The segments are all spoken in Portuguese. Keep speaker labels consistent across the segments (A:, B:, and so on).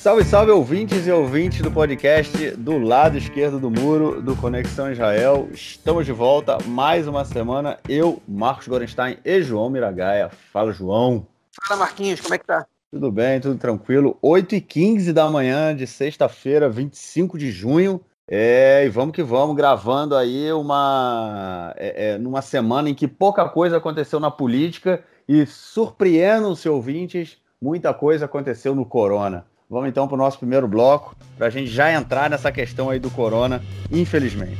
A: Salve, salve, ouvintes e ouvintes do podcast do lado esquerdo do muro do Conexão Israel. Estamos de volta mais uma semana. Eu, Marcos Gorenstein e João Miragaia. Fala, João.
B: Fala, Marquinhos, como é que tá?
A: Tudo bem, tudo tranquilo. 8h15 da manhã de sexta-feira, 25 de junho. É, e vamos que vamos, gravando aí uma. É, é, numa semana em que pouca coisa aconteceu na política e surpreendam-se, ouvintes, muita coisa aconteceu no Corona. Vamos então para o nosso primeiro bloco, para a gente já entrar nessa questão aí do corona, infelizmente.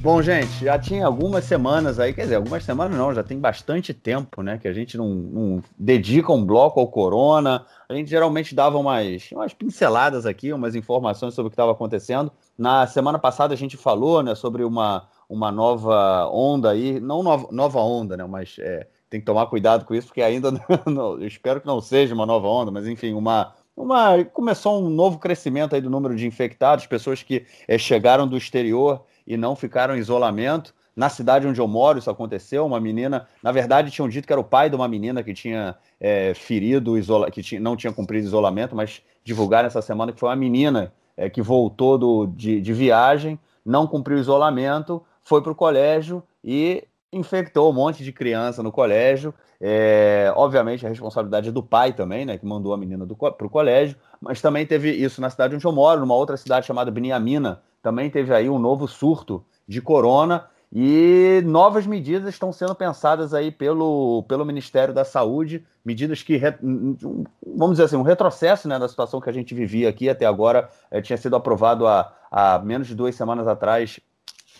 A: Bom, gente, já tinha algumas semanas aí, quer dizer, algumas semanas não, já tem bastante tempo, né, que a gente não, não dedica um bloco ao corona. A gente geralmente dava umas, umas pinceladas aqui, umas informações sobre o que estava acontecendo. Na semana passada a gente falou, né, sobre uma, uma nova onda aí, não nova, nova onda, né, mas é, tem que tomar cuidado com isso, porque ainda não, eu espero que não seja uma nova onda, mas enfim, uma, uma começou um novo crescimento aí do número de infectados, pessoas que é, chegaram do exterior e não ficaram em isolamento. Na cidade onde eu moro, isso aconteceu. Uma menina, na verdade, tinham dito que era o pai de uma menina que tinha é, ferido, isola, que tinha, não tinha cumprido isolamento, mas divulgaram essa semana que foi uma menina é, que voltou do, de, de viagem, não cumpriu isolamento, foi para o colégio e infectou um monte de criança no colégio. É, obviamente, a responsabilidade é do pai também, né, que mandou a menina para o colégio, mas também teve isso na cidade onde eu moro, numa outra cidade chamada Beniamina, também teve aí um novo surto de corona. E novas medidas estão sendo pensadas aí pelo, pelo Ministério da Saúde, medidas que, vamos dizer assim, um retrocesso né, da situação que a gente vivia aqui até agora, é, tinha sido aprovado há, há menos de duas semanas atrás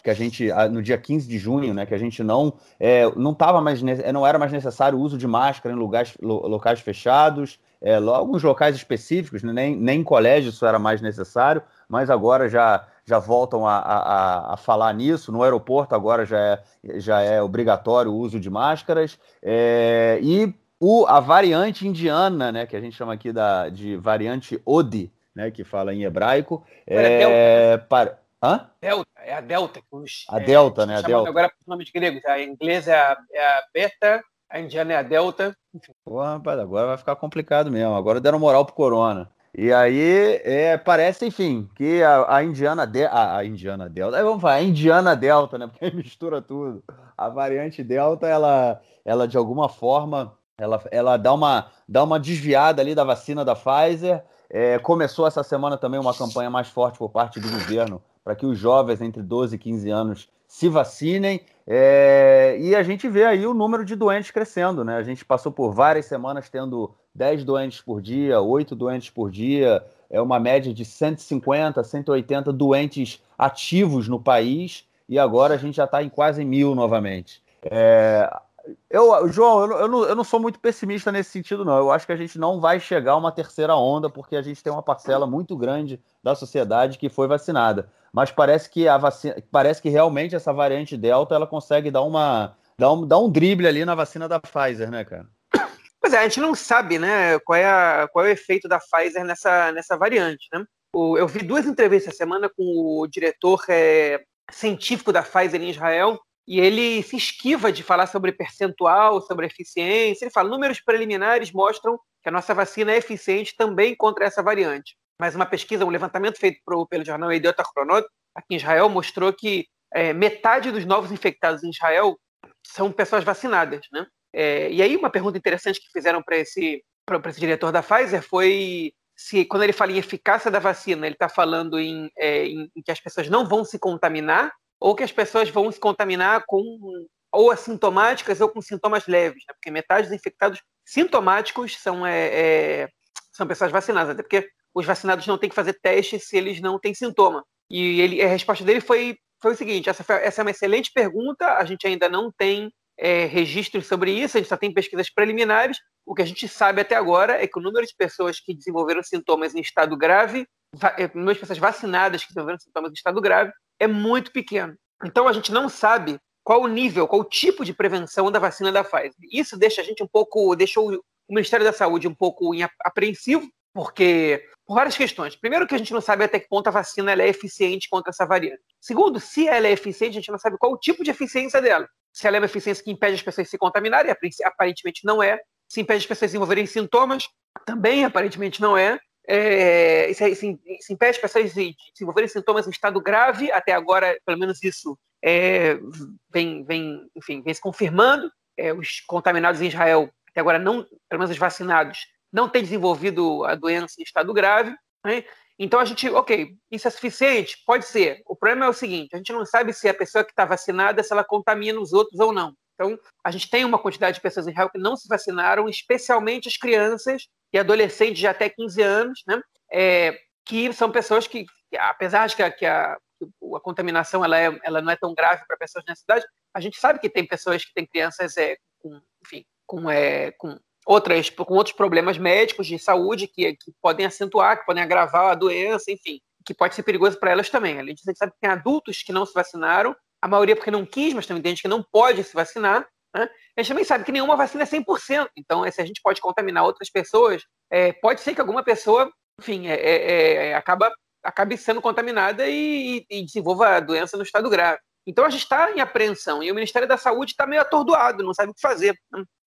A: que a gente, no dia 15 de junho, né, que a gente não é, não tava mais, não era mais necessário o uso de máscara em lugares, locais fechados, é, alguns locais específicos, né, nem, nem em colégio isso era mais necessário, mas agora já, já voltam a, a, a falar nisso. No aeroporto agora já é, já é obrigatório o uso de máscaras. É, e o, a variante indiana, né, que a gente chama aqui da, de variante Odi, né, que fala em hebraico, é, para,
B: Hã? Delta, é a Delta.
A: Os, a é, Delta, né? A Delta.
B: Agora por nomes gregos. A inglesa é a, é a Beta, a indiana é a Delta.
A: Enfim. Pô, rapaz, agora vai ficar complicado mesmo. Agora deram moral pro Corona. E aí, é, parece, enfim, que a, a Indiana de, a, a, Indiana Delta, vamos falar, a Indiana Delta, né? Porque mistura tudo. A variante Delta, ela, ela de alguma forma, ela, ela dá, uma, dá uma desviada ali da vacina da Pfizer. É, começou essa semana também uma campanha mais forte por parte do governo para que os jovens entre 12 e 15 anos se vacinem. É, e a gente vê aí o número de doentes crescendo, né? A gente passou por várias semanas tendo 10 doentes por dia, 8 doentes por dia, é uma média de 150, 180 doentes ativos no país, e agora a gente já está em quase mil novamente. É, eu, João, eu, eu, não, eu não sou muito pessimista nesse sentido, não. Eu acho que a gente não vai chegar a uma terceira onda, porque a gente tem uma parcela muito grande da sociedade que foi vacinada mas parece que a vacina, parece que realmente essa variante Delta ela consegue dar uma dar um, dar um drible ali na vacina da Pfizer, né, cara?
B: Pois é, a gente não sabe, né, qual é, a, qual é o efeito da Pfizer nessa, nessa variante, né? Eu vi duas entrevistas essa semana com o diretor é, científico da Pfizer em Israel, e ele se esquiva de falar sobre percentual, sobre eficiência. Ele fala: números preliminares mostram que a nossa vacina é eficiente também contra essa variante mas uma pesquisa, um levantamento feito pro, pelo jornal Idiota Chronot, aqui em Israel, mostrou que é, metade dos novos infectados em Israel são pessoas vacinadas, né? É, e aí uma pergunta interessante que fizeram para esse, esse diretor da Pfizer foi se quando ele fala em eficácia da vacina, ele está falando em, é, em, em, que as pessoas não vão se contaminar ou que as pessoas vão se contaminar com ou assintomáticas ou com sintomas leves, né? porque metade dos infectados sintomáticos são, é, é são pessoas vacinadas, até porque os vacinados não têm que fazer teste se eles não têm sintoma. E ele, a resposta dele foi, foi o seguinte: essa, foi, essa é uma excelente pergunta, a gente ainda não tem é, registros sobre isso, a gente só tem pesquisas preliminares. O que a gente sabe até agora é que o número de pessoas que desenvolveram sintomas em estado grave, é, o número de pessoas vacinadas que desenvolveram sintomas em estado grave, é muito pequeno. Então a gente não sabe qual o nível, qual o tipo de prevenção da vacina da Pfizer. Isso deixa a gente um pouco, deixou o Ministério da Saúde um pouco apreensivo, porque por várias questões. Primeiro que a gente não sabe até que ponto a vacina é eficiente contra essa variante. Segundo, se ela é eficiente, a gente não sabe qual o tipo de eficiência dela. Se ela é uma eficiência que impede as pessoas se contaminarem, aparentemente não é. se impede as pessoas de desenvolverem sintomas, também aparentemente não é. É se, se, se, impede as pessoas de desenvolverem sintomas em estado grave, até agora, pelo menos isso é, vem, vem, enfim, vem se confirmando. É, os contaminados em Israel, até agora, não, pelo menos os vacinados, não têm desenvolvido a doença em estado grave. Né? Então a gente, ok, isso é suficiente? Pode ser. O problema é o seguinte: a gente não sabe se a pessoa que está vacinada, se ela contamina os outros ou não. Então, a gente tem uma quantidade de pessoas em Israel que não se vacinaram, especialmente as crianças e adolescentes de até 15 anos, né? É, que são pessoas que, apesar de que a, que a, a contaminação ela, é, ela não é tão grave para pessoas nessa cidade, a gente sabe que tem pessoas que têm crianças é, com, enfim, com, é, com outras com outros problemas médicos de saúde que, que podem acentuar, que podem agravar a doença, enfim, que pode ser perigoso para elas também. A gente sabe que tem adultos que não se vacinaram, a maioria porque não quis, mas também tem gente que não pode se vacinar. Né? A gente também sabe que nenhuma vacina é 100%, então se a gente pode contaminar outras pessoas, é, pode ser que alguma pessoa, enfim, é, é, é acaba, acabe sendo contaminada e, e, desenvolva a doença no estado grave. Então a gente está em apreensão e o Ministério da Saúde está meio atordoado, não sabe o que fazer.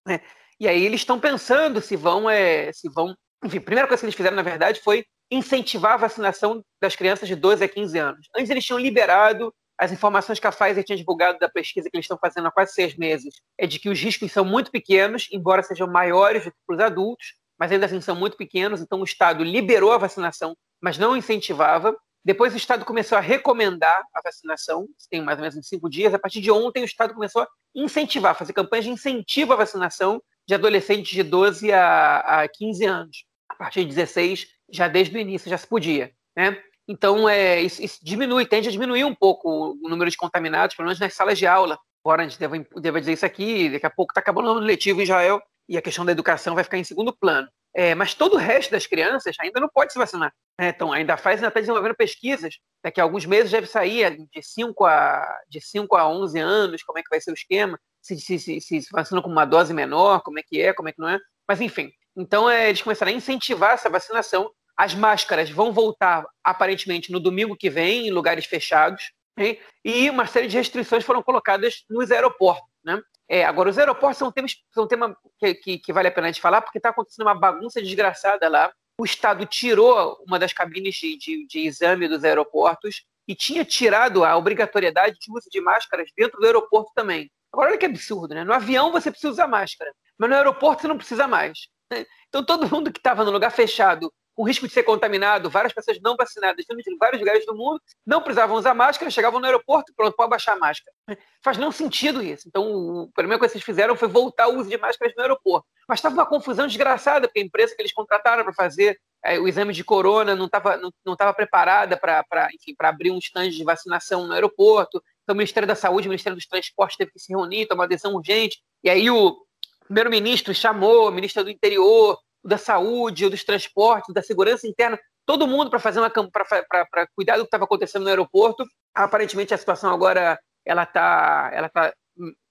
B: Né? E aí eles estão pensando se vão, é, se vão. Enfim, a primeira coisa que eles fizeram, na verdade, foi incentivar a vacinação das crianças de 12 a 15 anos. Antes eles tinham liberado as informações que a Pfizer tinha divulgado da pesquisa que eles estão fazendo há quase seis meses é de que os riscos são muito pequenos, embora sejam maiores do que para os adultos, mas ainda assim são muito pequenos. Então o Estado liberou a vacinação, mas não incentivava. Depois o Estado começou a recomendar a vacinação, tem mais ou menos uns cinco dias. A partir de ontem o Estado começou a incentivar, fazer campanhas de incentivo à vacinação de adolescentes de 12 a, a 15 anos. A partir de 16, já desde o início, já se podia. Né? Então, é, isso, isso, diminui, tende a diminuir um pouco o número de contaminados, pelo menos nas salas de aula. Embora a gente deva, deva dizer isso aqui, daqui a pouco está acabando o ano letivo em Israel e a questão da educação vai ficar em segundo plano. É, mas todo o resto das crianças ainda não pode se vacinar. Né? Então, ainda faz, ainda está desenvolvendo pesquisas. Daqui a alguns meses deve sair de 5 a, de 5 a 11 anos, como é que vai ser o esquema se, se, se, se vacina com uma dose menor, como é que é, como é que não é. Mas, enfim, então é, eles começaram a incentivar essa vacinação. As máscaras vão voltar, aparentemente, no domingo que vem, em lugares fechados. Hein? E uma série de restrições foram colocadas nos aeroportos. Né? É, agora, os aeroportos são, são um tema que, que, que, vale a pena a gente falar, porque está acontecendo uma bagunça desgraçada lá. O Estado tirou uma das cabines de, de, de exame dos aeroportos e tinha tirado a obrigatoriedade de uso de máscaras dentro do aeroporto também. Agora, olha que absurdo, né? No avião você precisa usar máscara, mas no aeroporto você não precisa mais. Né? Então, todo mundo que estava no lugar fechado, com risco de ser contaminado, várias pessoas não vacinadas, em vários lugares do mundo, não precisavam usar máscara, chegavam no aeroporto pronto, pode baixar a máscara. Faz não sentido isso. Então, a primeira coisa que eles fizeram foi voltar o uso de máscaras no aeroporto. Mas estava uma confusão desgraçada, porque a empresa que eles contrataram para fazer é, o exame de corona não estava não, não preparada para abrir um stand de vacinação no aeroporto. Então, o Ministério da Saúde, o Ministério dos Transportes teve que se reunir, tomar decisão urgente. E aí o primeiro-ministro chamou o ministro do Interior, da Saúde, dos Transportes, da Segurança Interna, todo mundo para fazer uma para cuidar do que estava acontecendo no aeroporto. Aparentemente a situação agora ela está ela tá,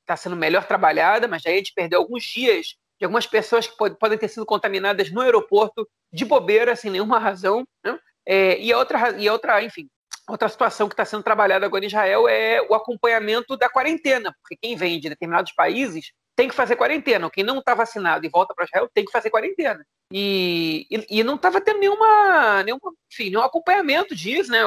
B: tá sendo melhor trabalhada, mas aí a gente perdeu alguns dias de algumas pessoas que pode, podem ter sido contaminadas no aeroporto de bobeira, sem nenhuma razão. Né? É, e outra, e outra, enfim, Outra situação que está sendo trabalhada agora em Israel é o acompanhamento da quarentena, porque quem vem de determinados países tem que fazer quarentena. Quem não está vacinado e volta para Israel tem que fazer quarentena. E, e, e não estava tendo nenhuma, nenhuma, enfim, nenhum acompanhamento disso, né?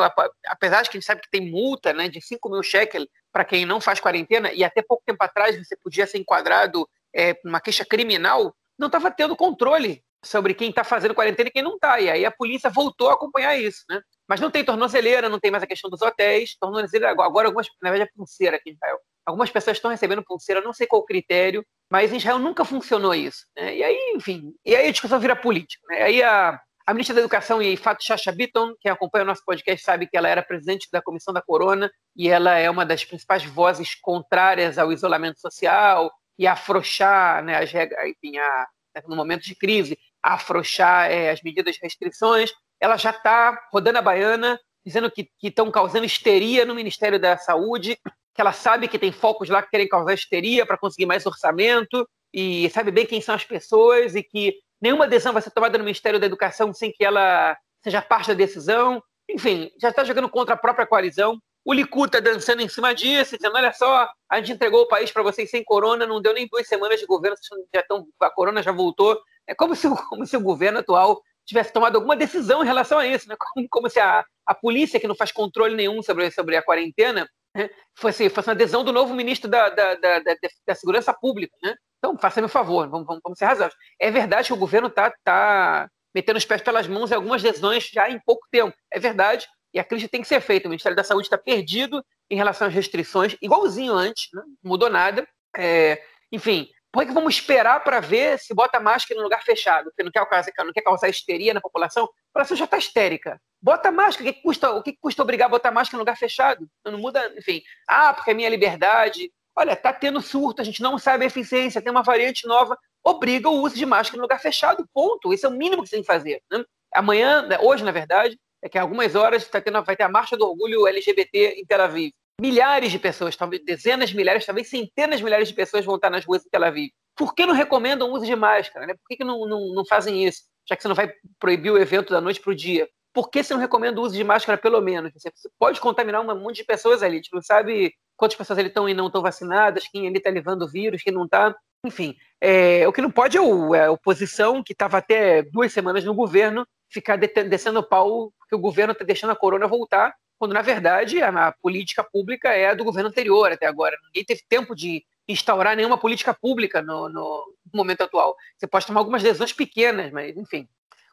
B: Apesar de que a gente sabe que tem multa né, de 5 mil shekel para quem não faz quarentena, e até pouco tempo atrás você podia ser enquadrado é, numa queixa criminal, não estava tendo controle sobre quem está fazendo quarentena e quem não está. E aí a polícia voltou a acompanhar isso, né? Mas não tem tornozeleira, não tem mais a questão dos hotéis. Tornozeleira, agora, algumas, na verdade, é pulseira aqui em Israel. Algumas pessoas estão recebendo pulseira, não sei qual critério, mas em Israel nunca funcionou isso. Né? E aí, enfim, e aí a discussão vira política. Né? Aí a, a ministra da Educação, Ifat Chacha Bitton, quem acompanha o nosso podcast sabe que ela era presidente da Comissão da Corona e ela é uma das principais vozes contrárias ao isolamento social e afrouxar né, as regras, enfim, a, no momento de crise, afrouxar é, as medidas de restrições ela já está rodando a baiana, dizendo que estão causando histeria no Ministério da Saúde, que ela sabe que tem focos lá que querem causar histeria para conseguir mais orçamento, e sabe bem quem são as pessoas, e que nenhuma decisão vai ser tomada no Ministério da Educação sem que ela seja parte da decisão. Enfim, já está jogando contra a própria coalizão. O Likud está dançando em cima disso, dizendo: olha só, a gente entregou o país para vocês sem corona, não deu nem duas semanas de governo, já estão, a corona já voltou. É como se, como se o governo atual tivesse tomado alguma decisão em relação a isso, né? como, como se a, a polícia, que não faz controle nenhum sobre, sobre a quarentena, né? fosse, fosse uma adesão do novo ministro da, da, da, da, da Segurança Pública. Né? Então, faça-me um favor, vamos, vamos, vamos ser razoáveis. É verdade que o governo está tá metendo os pés pelas mãos em algumas decisões já em pouco tempo. É verdade, e a crise tem que ser feita. O Ministério da Saúde está perdido em relação às restrições, igualzinho antes, né? não mudou nada. É, enfim, por que vamos esperar para ver se bota máscara em lugar fechado? Porque não quer causar, não quer causar histeria na população? A população já está histérica. Bota máscara. O que, custa, o que custa obrigar a botar máscara em lugar fechado? Não muda, enfim. Ah, porque é minha liberdade. Olha, está tendo surto, a gente não sabe a eficiência, tem uma variante nova. Obriga o uso de máscara em lugar fechado, ponto. Isso é o mínimo que você tem que fazer. Né? Amanhã, né, hoje, na verdade, é que algumas horas tá tendo, vai ter a Marcha do Orgulho LGBT em Tel Aviv milhares de pessoas, talvez dezenas de milhares, talvez centenas de milhares de pessoas vão estar nas ruas de Tel Aviv. Por que não recomendam o uso de máscara? Né? Por que, que não, não, não fazem isso? Já que você não vai proibir o evento da noite para o dia. Por que você não recomenda o uso de máscara, pelo menos? Você pode contaminar um monte de pessoas ali. A gente não sabe quantas pessoas ali estão e não estão vacinadas, quem ali está levando o vírus, quem não está. Enfim, é, o que não pode é, o, é a oposição, que estava até duas semanas no governo, ficar descendo o pau, porque o governo está deixando a corona voltar quando na verdade a, a, política pública é a do governo anterior até agora. Ninguém teve tempo de instaurar nenhuma política pública no, no momento atual. Você pode tomar algumas decisões pequenas, mas enfim.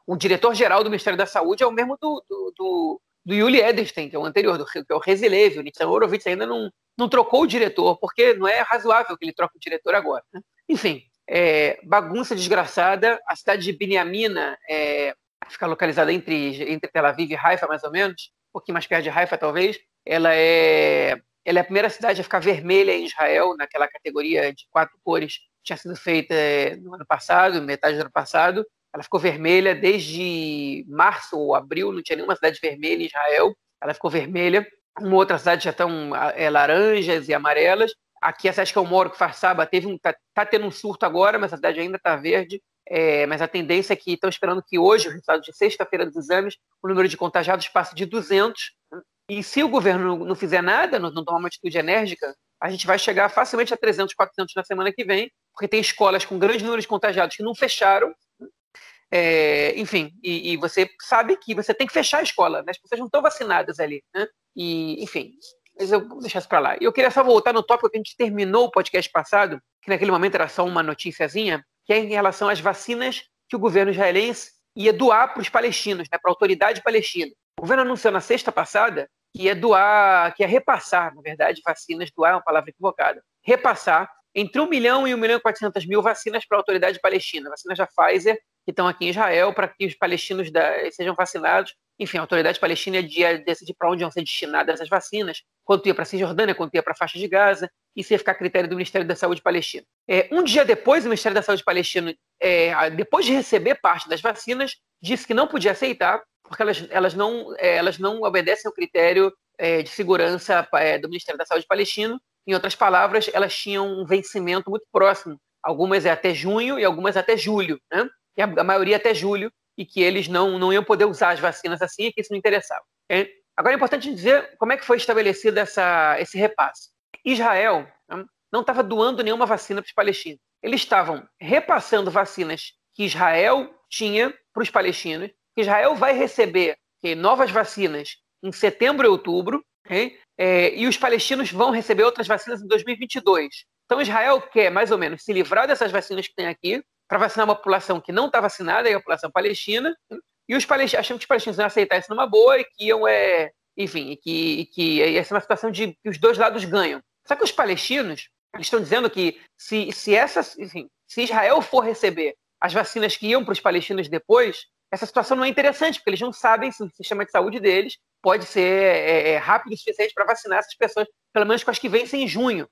B: O diretor-geral do Ministério da Saúde é o mesmo do, do, do, do Yuli Edelstein, que é o anterior, do, que é o Resilev. O Nitzan Horowitz ainda não, não trocou o diretor, porque não é razoável que ele troque o diretor agora. Né? Enfim, é, bagunça desgraçada. A cidade de Beniamina é, fica localizada entre, entre Tel Aviv e Haifa, mais ou menos pouquinho mais perto de Haifa, talvez. Ela é, ela é a primeira cidade a ficar vermelha em Israel, naquela categoria de quatro cores que tinha sido feita eh, no ano passado, metade do ano passado. Ela ficou vermelha desde março ou abril, não tinha nenhuma cidade vermelha em Israel. Ela ficou vermelha. Uma outra cidade já estão é, laranjas e amarelas. Aqui, a cidade que eu moro, que Farsaba, teve um, tá, tá tendo um surto agora, mas a cidade ainda está verde. É, mas a tendência é que estão esperando que hoje, o resultado de sexta-feira dos exames, o número de contagiados passe de 200. E se o governo não fizer nada, não, tomar uma atitude enérgica, a gente vai chegar facilmente a 300, 400 na semana que vem, porque tem escolas com grande número de contagiados que não fecharam. É, enfim, e, e, você sabe que você tem que fechar a escola, né? as pessoas não estão vacinadas ali. Né? E, enfim, mas eu vou deixar isso para lá. E eu queria só voltar no tópico que a gente terminou o podcast passado, que naquele momento era só uma noticiazinha, que é em relação às vacinas que o governo israelense ia doar para os palestinos, né, para a autoridade palestina. O governo anunciou na sexta passada que ia doar, que ia repassar, na verdade, vacinas, doar é uma palavra equivocada, repassar entre 1 milhão e 1 milhão e 400 mil vacinas para a autoridade palestina, vacinas da Pfizer, que estão aqui em Israel, para que os palestinos da, sejam vacinados enfim, a autoridade palestina ia decidir para onde iam ser destinadas as vacinas, quanto ia para a Cisjordânia, quanto ia para a faixa de Gaza, isso ia ficar a critério do Ministério da Saúde palestino. É, um dia depois, o Ministério da Saúde palestino, é, depois de receber parte das vacinas, disse que não podia aceitar, porque elas, elas, não, é, elas não obedecem ao critério é, de segurança é, do Ministério da Saúde palestino. Em outras palavras, elas tinham um vencimento muito próximo. Algumas é até junho e algumas até julho, né? e a maioria até julho e que eles não, não iam poder usar as vacinas assim e que isso não interessava. Okay? Agora é importante dizer como é que foi estabelecido essa, esse repasse. Israel né, não estava doando nenhuma vacina para os palestinos. Eles estavam repassando vacinas que Israel tinha para os palestinos. Israel vai receber novas vacinas em setembro e outubro, é, e os palestinos vão receber outras vacinas em 2022. Então Israel quer, mais ou menos, se livrar dessas vacinas que tem aqui, para vacinar uma população que não está vacinada, é a população palestina, e os palestinos, achando que os palestinos iam aceitar isso numa boa e que iam, é, enfim, e que, e que ia ser uma situação de que os dois lados ganham. Só que os palestinos, estão dizendo que se, se, essa, enfim, se Israel for receber as vacinas que iam para os palestinos depois, essa situação não é interessante, porque eles não sabem se o sistema de saúde deles pode ser é, é rápido o suficiente para vacinar essas pessoas, pelo menos com as que vencem em junho.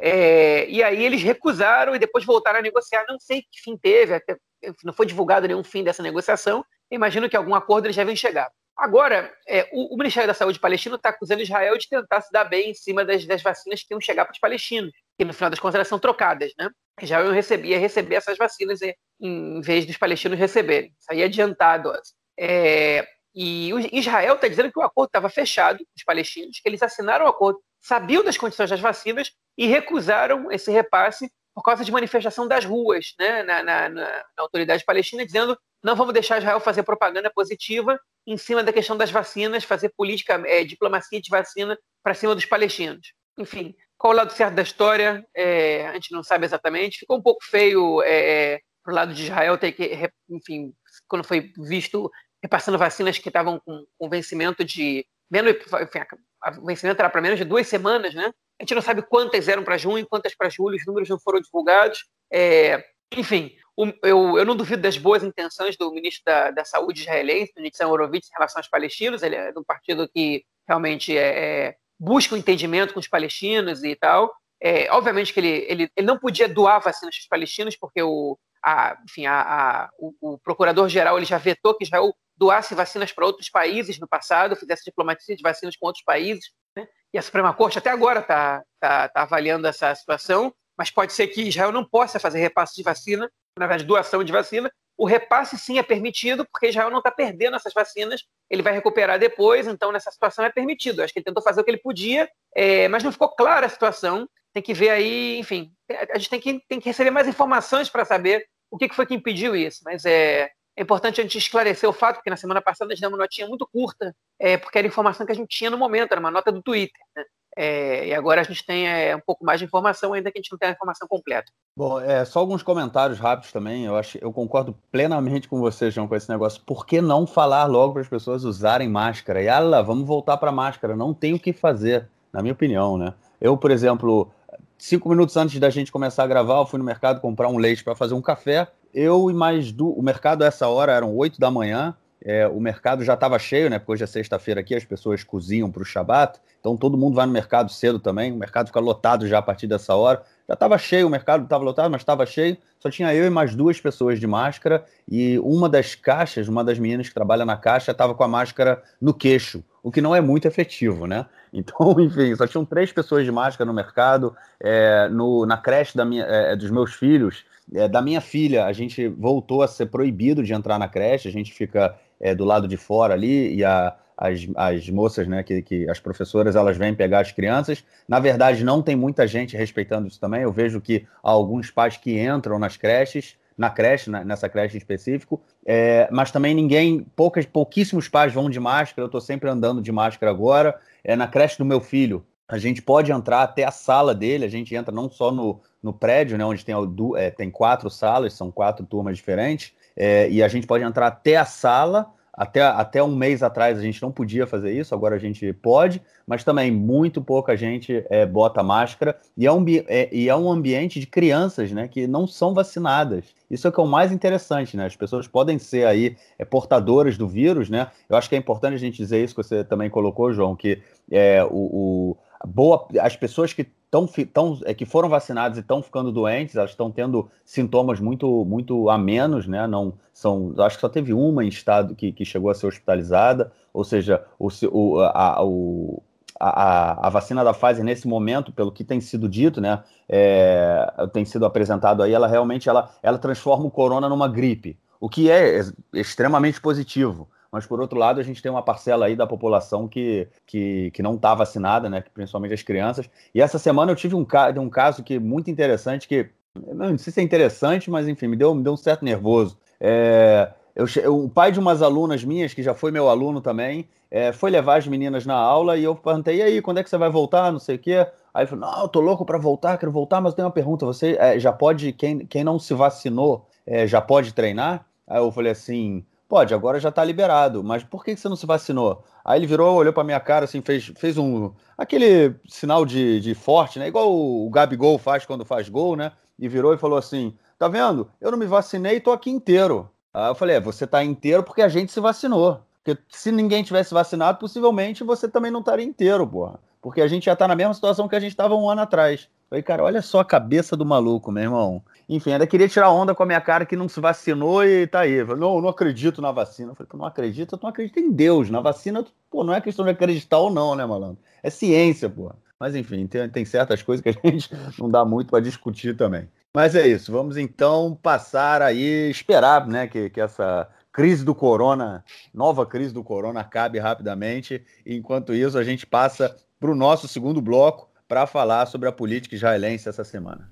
B: É, e aí eles recusaram e depois voltaram a negociar. Não sei que fim teve, até, não foi divulgado nenhum fim dessa negociação. Imagino que algum acordo eles devem chegar. Agora, é, o, o, Ministério da Saúde palestino está acusando Israel de tentar se dar bem em cima das, das vacinas que iam chegar para os palestinos, que no final das contas elas são trocadas, né? Israel receber, ia receber essas vacinas em, em vez dos palestinos receberem. Isso aí é adiantado. É, E Israel está dizendo que o acordo estava fechado, os palestinos, que eles assinaram o acordo, sabiam das condições das vacinas e recusaram esse repasse por causa de manifestação das ruas, né, na, na, na, autoridade palestina, dizendo não vamos deixar Israel fazer propaganda positiva em cima da questão das vacinas, fazer política, é, diplomacia de vacina para cima dos palestinos. Enfim, qual o lado certo da história? É, a gente não sabe exatamente. Ficou um pouco feio é, é para o lado de Israel ter que, enfim, quando foi visto repassando vacinas que estavam com, com vencimento de menos, enfim, o vencimento era para menos de duas semanas, né? A gente não sabe quantas eram para junho, quantas para julho, os números não foram divulgados. É, enfim, o, eu, eu, não duvido das boas intenções do ministro da, da Saúde israelense, do Nitzan Horowitz, em relação aos palestinos. Ele é de um partido que realmente é, é, busca o um entendimento com os palestinos e tal. É, obviamente que ele, ele, ele não podia doar vacinas para os palestinos, porque o, a, enfim, a, a, o, o procurador-geral ele já vetou que Israel doasse vacinas para outros países no passado, fizesse diplomacia de vacinas com outros países. Né? E a Suprema Corte até agora está tá, tá avaliando essa situação, mas pode ser que Israel não possa fazer repasse de vacina, na verdade, doação de vacina. O repasse sim é permitido, porque Israel não está perdendo essas vacinas, ele vai recuperar depois, então nessa situação é permitido. Acho que ele tentou fazer o que ele podia, é, mas não ficou clara a situação. Tem que ver aí, enfim, a gente tem que, tem que receber mais informações para saber o que, que foi que impediu isso. Mas é, é importante a gente esclarecer o fato, porque na semana passada a gente deu uma notinha muito curta, é, porque era informação que a gente tinha no momento, era uma nota do Twitter. Né? É, e agora a gente tem é, um pouco mais de informação, ainda que a gente não tenha a informação completa.
A: Bom, é, só alguns comentários rápidos também. Eu acho, eu concordo plenamente com você, João, com esse negócio. Por que não falar logo para as pessoas usarem máscara? E ala, vamos voltar para máscara. Não tem o que fazer, na minha opinião, né? Eu, por exemplo, cinco minutos antes da gente começar a gravar, eu fui no mercado comprar um leite para fazer um café eu e mais do. O mercado, essa hora, eram 8 da manhã. É, o mercado já estava cheio, né? Porque hoje é sexta-feira aqui, as pessoas cozinham para o Shabat. Então todo mundo vai no mercado cedo também. O mercado fica lotado já a partir dessa hora. Já estava cheio, o mercado estava lotado, mas estava cheio. Só tinha eu e mais duas pessoas de máscara. E uma das caixas, uma das meninas que trabalha na caixa, estava com a máscara no queixo, o que não é muito efetivo, né? Então, enfim, só tinham três pessoas de máscara no mercado. É, no, na creche da minha, é, dos meus filhos, é, da minha filha, a gente voltou a ser proibido de entrar na creche, a gente fica é, do lado de fora ali e a, as, as moças, né, que, que as professoras, elas vêm pegar as crianças. Na verdade, não tem muita gente respeitando isso também. Eu vejo que há alguns pais que entram nas creches, na creche, nessa creche em específico, é, mas também ninguém, poucas, pouquíssimos pais vão de máscara. Eu estou sempre andando de máscara agora. É na creche do meu filho. A gente pode entrar até a sala dele, a gente entra não só no, no prédio, né, onde tem, é, tem quatro salas, são quatro turmas diferentes, é, e a gente pode entrar até a sala. Até, até um mês atrás a gente não podia fazer isso, agora a gente pode, mas também muito pouca gente é, bota máscara e é, um, é, e é um ambiente de crianças né, que não são vacinadas. Isso é o que é o mais interessante, né? As pessoas podem ser aí é, portadoras do vírus, né? Eu acho que é importante a gente dizer isso que você também colocou, João, que é, o, o boa, as pessoas que tão, tão, é, que foram vacinadas e estão ficando doentes, elas estão tendo sintomas muito, muito a menos, né? Não são, acho que só teve uma em estado que, que chegou a ser hospitalizada, ou seja, o, o, a, o, a, a, vacina da Pfizer nesse momento, pelo que tem sido dito, né, é, tem sido apresentado aí, ela realmente ela, ela transforma o corona numa gripe, o que é extremamente positivo mas por outro lado a gente tem uma parcela aí da população que, que, que não está vacinada, né, principalmente as crianças. E essa semana eu tive um, um caso que muito interessante, que não sei se é interessante, mas enfim, me deu, me deu um certo nervoso. É, eu, o pai de umas alunas minhas, que já foi meu aluno também, é, foi levar as meninas na aula e eu perguntei, e aí, quando é que você vai voltar, não sei o quê? Aí ele falou, não, eu tô louco para voltar, quero voltar, mas tenho uma pergunta, você é, já pode, quem, quem não se vacinou, é, já pode treinar? Aí eu falei assim, Pode, agora já está liberado, mas por que você não se vacinou? Aí ele virou, olhou para minha cara, assim, fez, fez um. aquele sinal de, de forte, né? Igual o, o Gabigol faz quando faz gol, né? E virou e falou assim: tá vendo? Eu não me vacinei e tô aqui inteiro. Aí eu falei: é, você tá inteiro porque a gente se vacinou. Porque se ninguém tivesse vacinado, possivelmente você também não estaria inteiro, porra. Porque a gente já tá na mesma situação que a gente estava um ano atrás. Falei, cara, olha só a cabeça do maluco, meu irmão. Enfim, ainda queria tirar onda com a minha cara que não se vacinou e tá aí. Falei, não, não acredito na vacina. Eu falei, não acredita? Tu não acredita em Deus. Na vacina, pô, não é questão de acreditar ou não, né, malandro? É ciência, pô. Mas enfim, tem, tem certas coisas que a gente não dá muito para discutir também. Mas é isso, vamos então passar aí, esperar né, que, que essa crise do corona, nova crise do corona acabe rapidamente. Enquanto isso, a gente passa para o nosso segundo bloco para falar sobre a política israelense essa semana.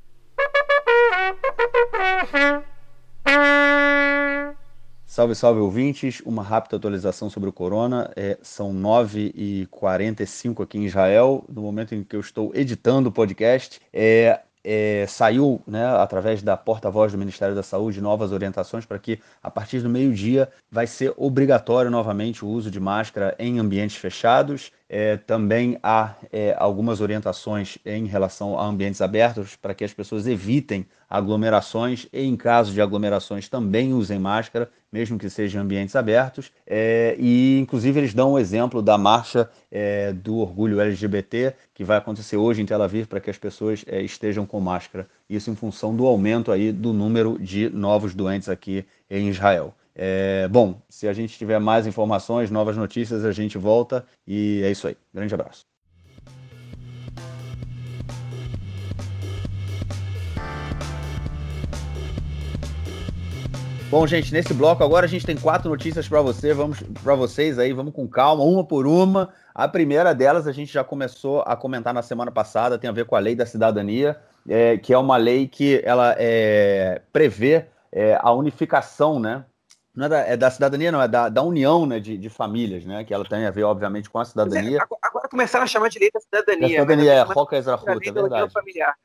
A: Salve, salve ouvintes. Uma rápida atualização sobre o corona. É, são 9h45 aqui em Israel, no momento em que eu estou editando o podcast. É, é, saiu, né, através da porta-voz do Ministério da Saúde, novas orientações para que, a partir do meio-dia, vai ser obrigatório novamente o uso de máscara em ambientes fechados. É, também há é, algumas orientações em relação a ambientes abertos para que as pessoas evitem aglomerações e, em caso de aglomerações, também usem máscara, mesmo que sejam ambientes abertos. É, e, inclusive, eles dão o um exemplo da marcha é, do orgulho LGBT, que vai acontecer hoje em Tel Aviv, para que as pessoas é, estejam com máscara. Isso em função do aumento aí do número de novos doentes aqui em Israel. É, bom, se a gente tiver mais informações, novas notícias, a gente volta e é isso aí. Grande abraço. Bom, gente, nesse bloco agora a gente tem quatro notícias para você, vamos para vocês aí, vamos com calma, uma por uma. A primeira delas a gente já começou a comentar na semana passada, tem a ver com a lei da cidadania, é, que é uma lei que ela é, prevê é, a unificação, né, não é da, é da, cidadania, não, é da, da união né, de, de, famílias, né? Que ela tem a ver, obviamente, com a cidadania. É,
B: agora começaram a chamar de lei da cidadania.
A: A cidadania, é, Roca Ezrahut, é verdade.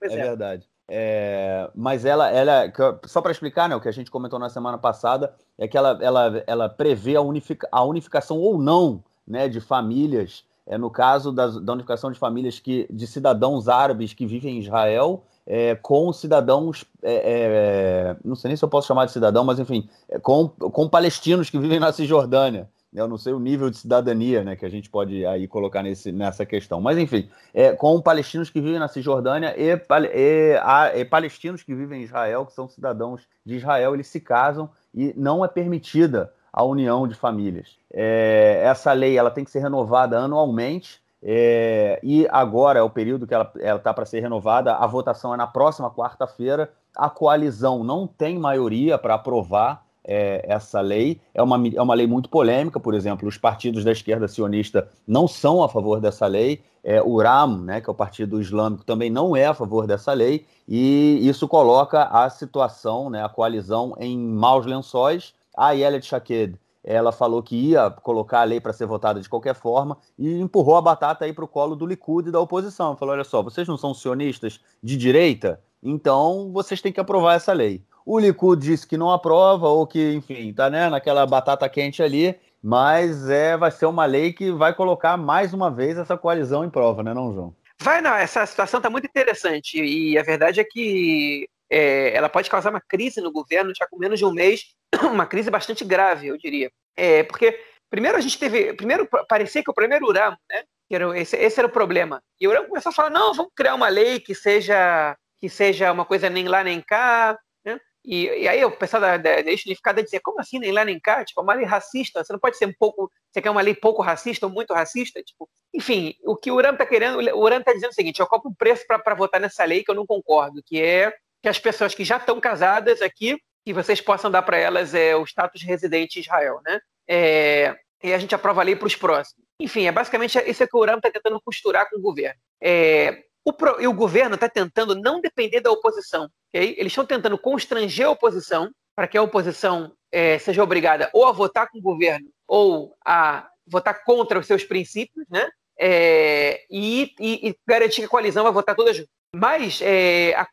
A: É, é verdade. É, mas ela, ela só para explicar, né, o que a gente comentou na semana passada, é que ela, ela, ela prevê a, unific, a unificação ou não né, de famílias, é, no caso das, da unificação de famílias que, de cidadãos árabes que vivem em Israel é, com cidadãos, é, é, não sei nem se eu posso chamar de cidadão, mas enfim, é, com, com palestinos que vivem na Cisjordânia. Eu não sei o nível de cidadania né, que a gente pode aí colocar nesse, nessa questão. Mas, enfim, é, com palestinos que vivem na Cisjordânia e, e, a, e palestinos que vivem em Israel, que são cidadãos de Israel, eles se casam e não é permitida a união de famílias. É, essa lei ela tem que ser renovada anualmente é, e agora é o período que ela está para ser renovada. A votação é na próxima quarta-feira. A coalizão não tem maioria para aprovar é, essa lei. É uma, é uma lei muito polêmica, por exemplo, os partidos da esquerda sionista não são a favor dessa lei. É, o RAM, né, que é o Partido Islâmico, também não é a favor dessa lei. E isso coloca a situação, né, a coalizão, em maus lençóis. A Yelet Shaked ela falou que ia colocar a lei para ser votada de qualquer forma e empurrou a batata aí para o colo do Likud e da oposição. Falou: olha só, vocês não são sionistas de direita, então vocês têm que aprovar essa lei. O Likud disse que não aprova, ou que, enfim, tá né, naquela batata quente ali, mas é, vai ser uma lei que vai colocar mais uma vez essa coalizão em prova, né, não, João?
B: Vai não, essa situação está muito interessante e a verdade é que é, ela pode causar uma crise no governo já com menos de um mês, uma crise bastante grave, eu diria. É, porque primeiro a gente teve, primeiro parecia que o primeiro Urano, né, era, esse, esse era o problema. E o Urano começou a falar, não, vamos criar uma lei que seja que seja uma coisa nem lá nem cá, né? E, e aí o pessoal da, da, da unificada dizia, como assim nem lá nem cá? Tipo, uma lei racista, você não pode ser um pouco, você quer uma lei pouco racista ou muito racista? Tipo, enfim, o que o Urano está querendo, o Urano está dizendo o seguinte, eu cobro um preço para votar nessa lei que eu não concordo, que é que as pessoas que já estão casadas aqui, que vocês possam dar para elas é, o status de residente em Israel, né? É, e a gente aprova a lei para os próximos. Enfim, é basicamente isso que o Urano está tentando costurar com o governo. É, o e o governo está tentando não depender da oposição. Eles estão tentando constranger a oposição para que a oposição é, seja obrigada ou a votar com o governo ou a votar contra os seus princípios, né? É, e, e, e, garantir que a coalizão vai votar toda junto. Mas é, a,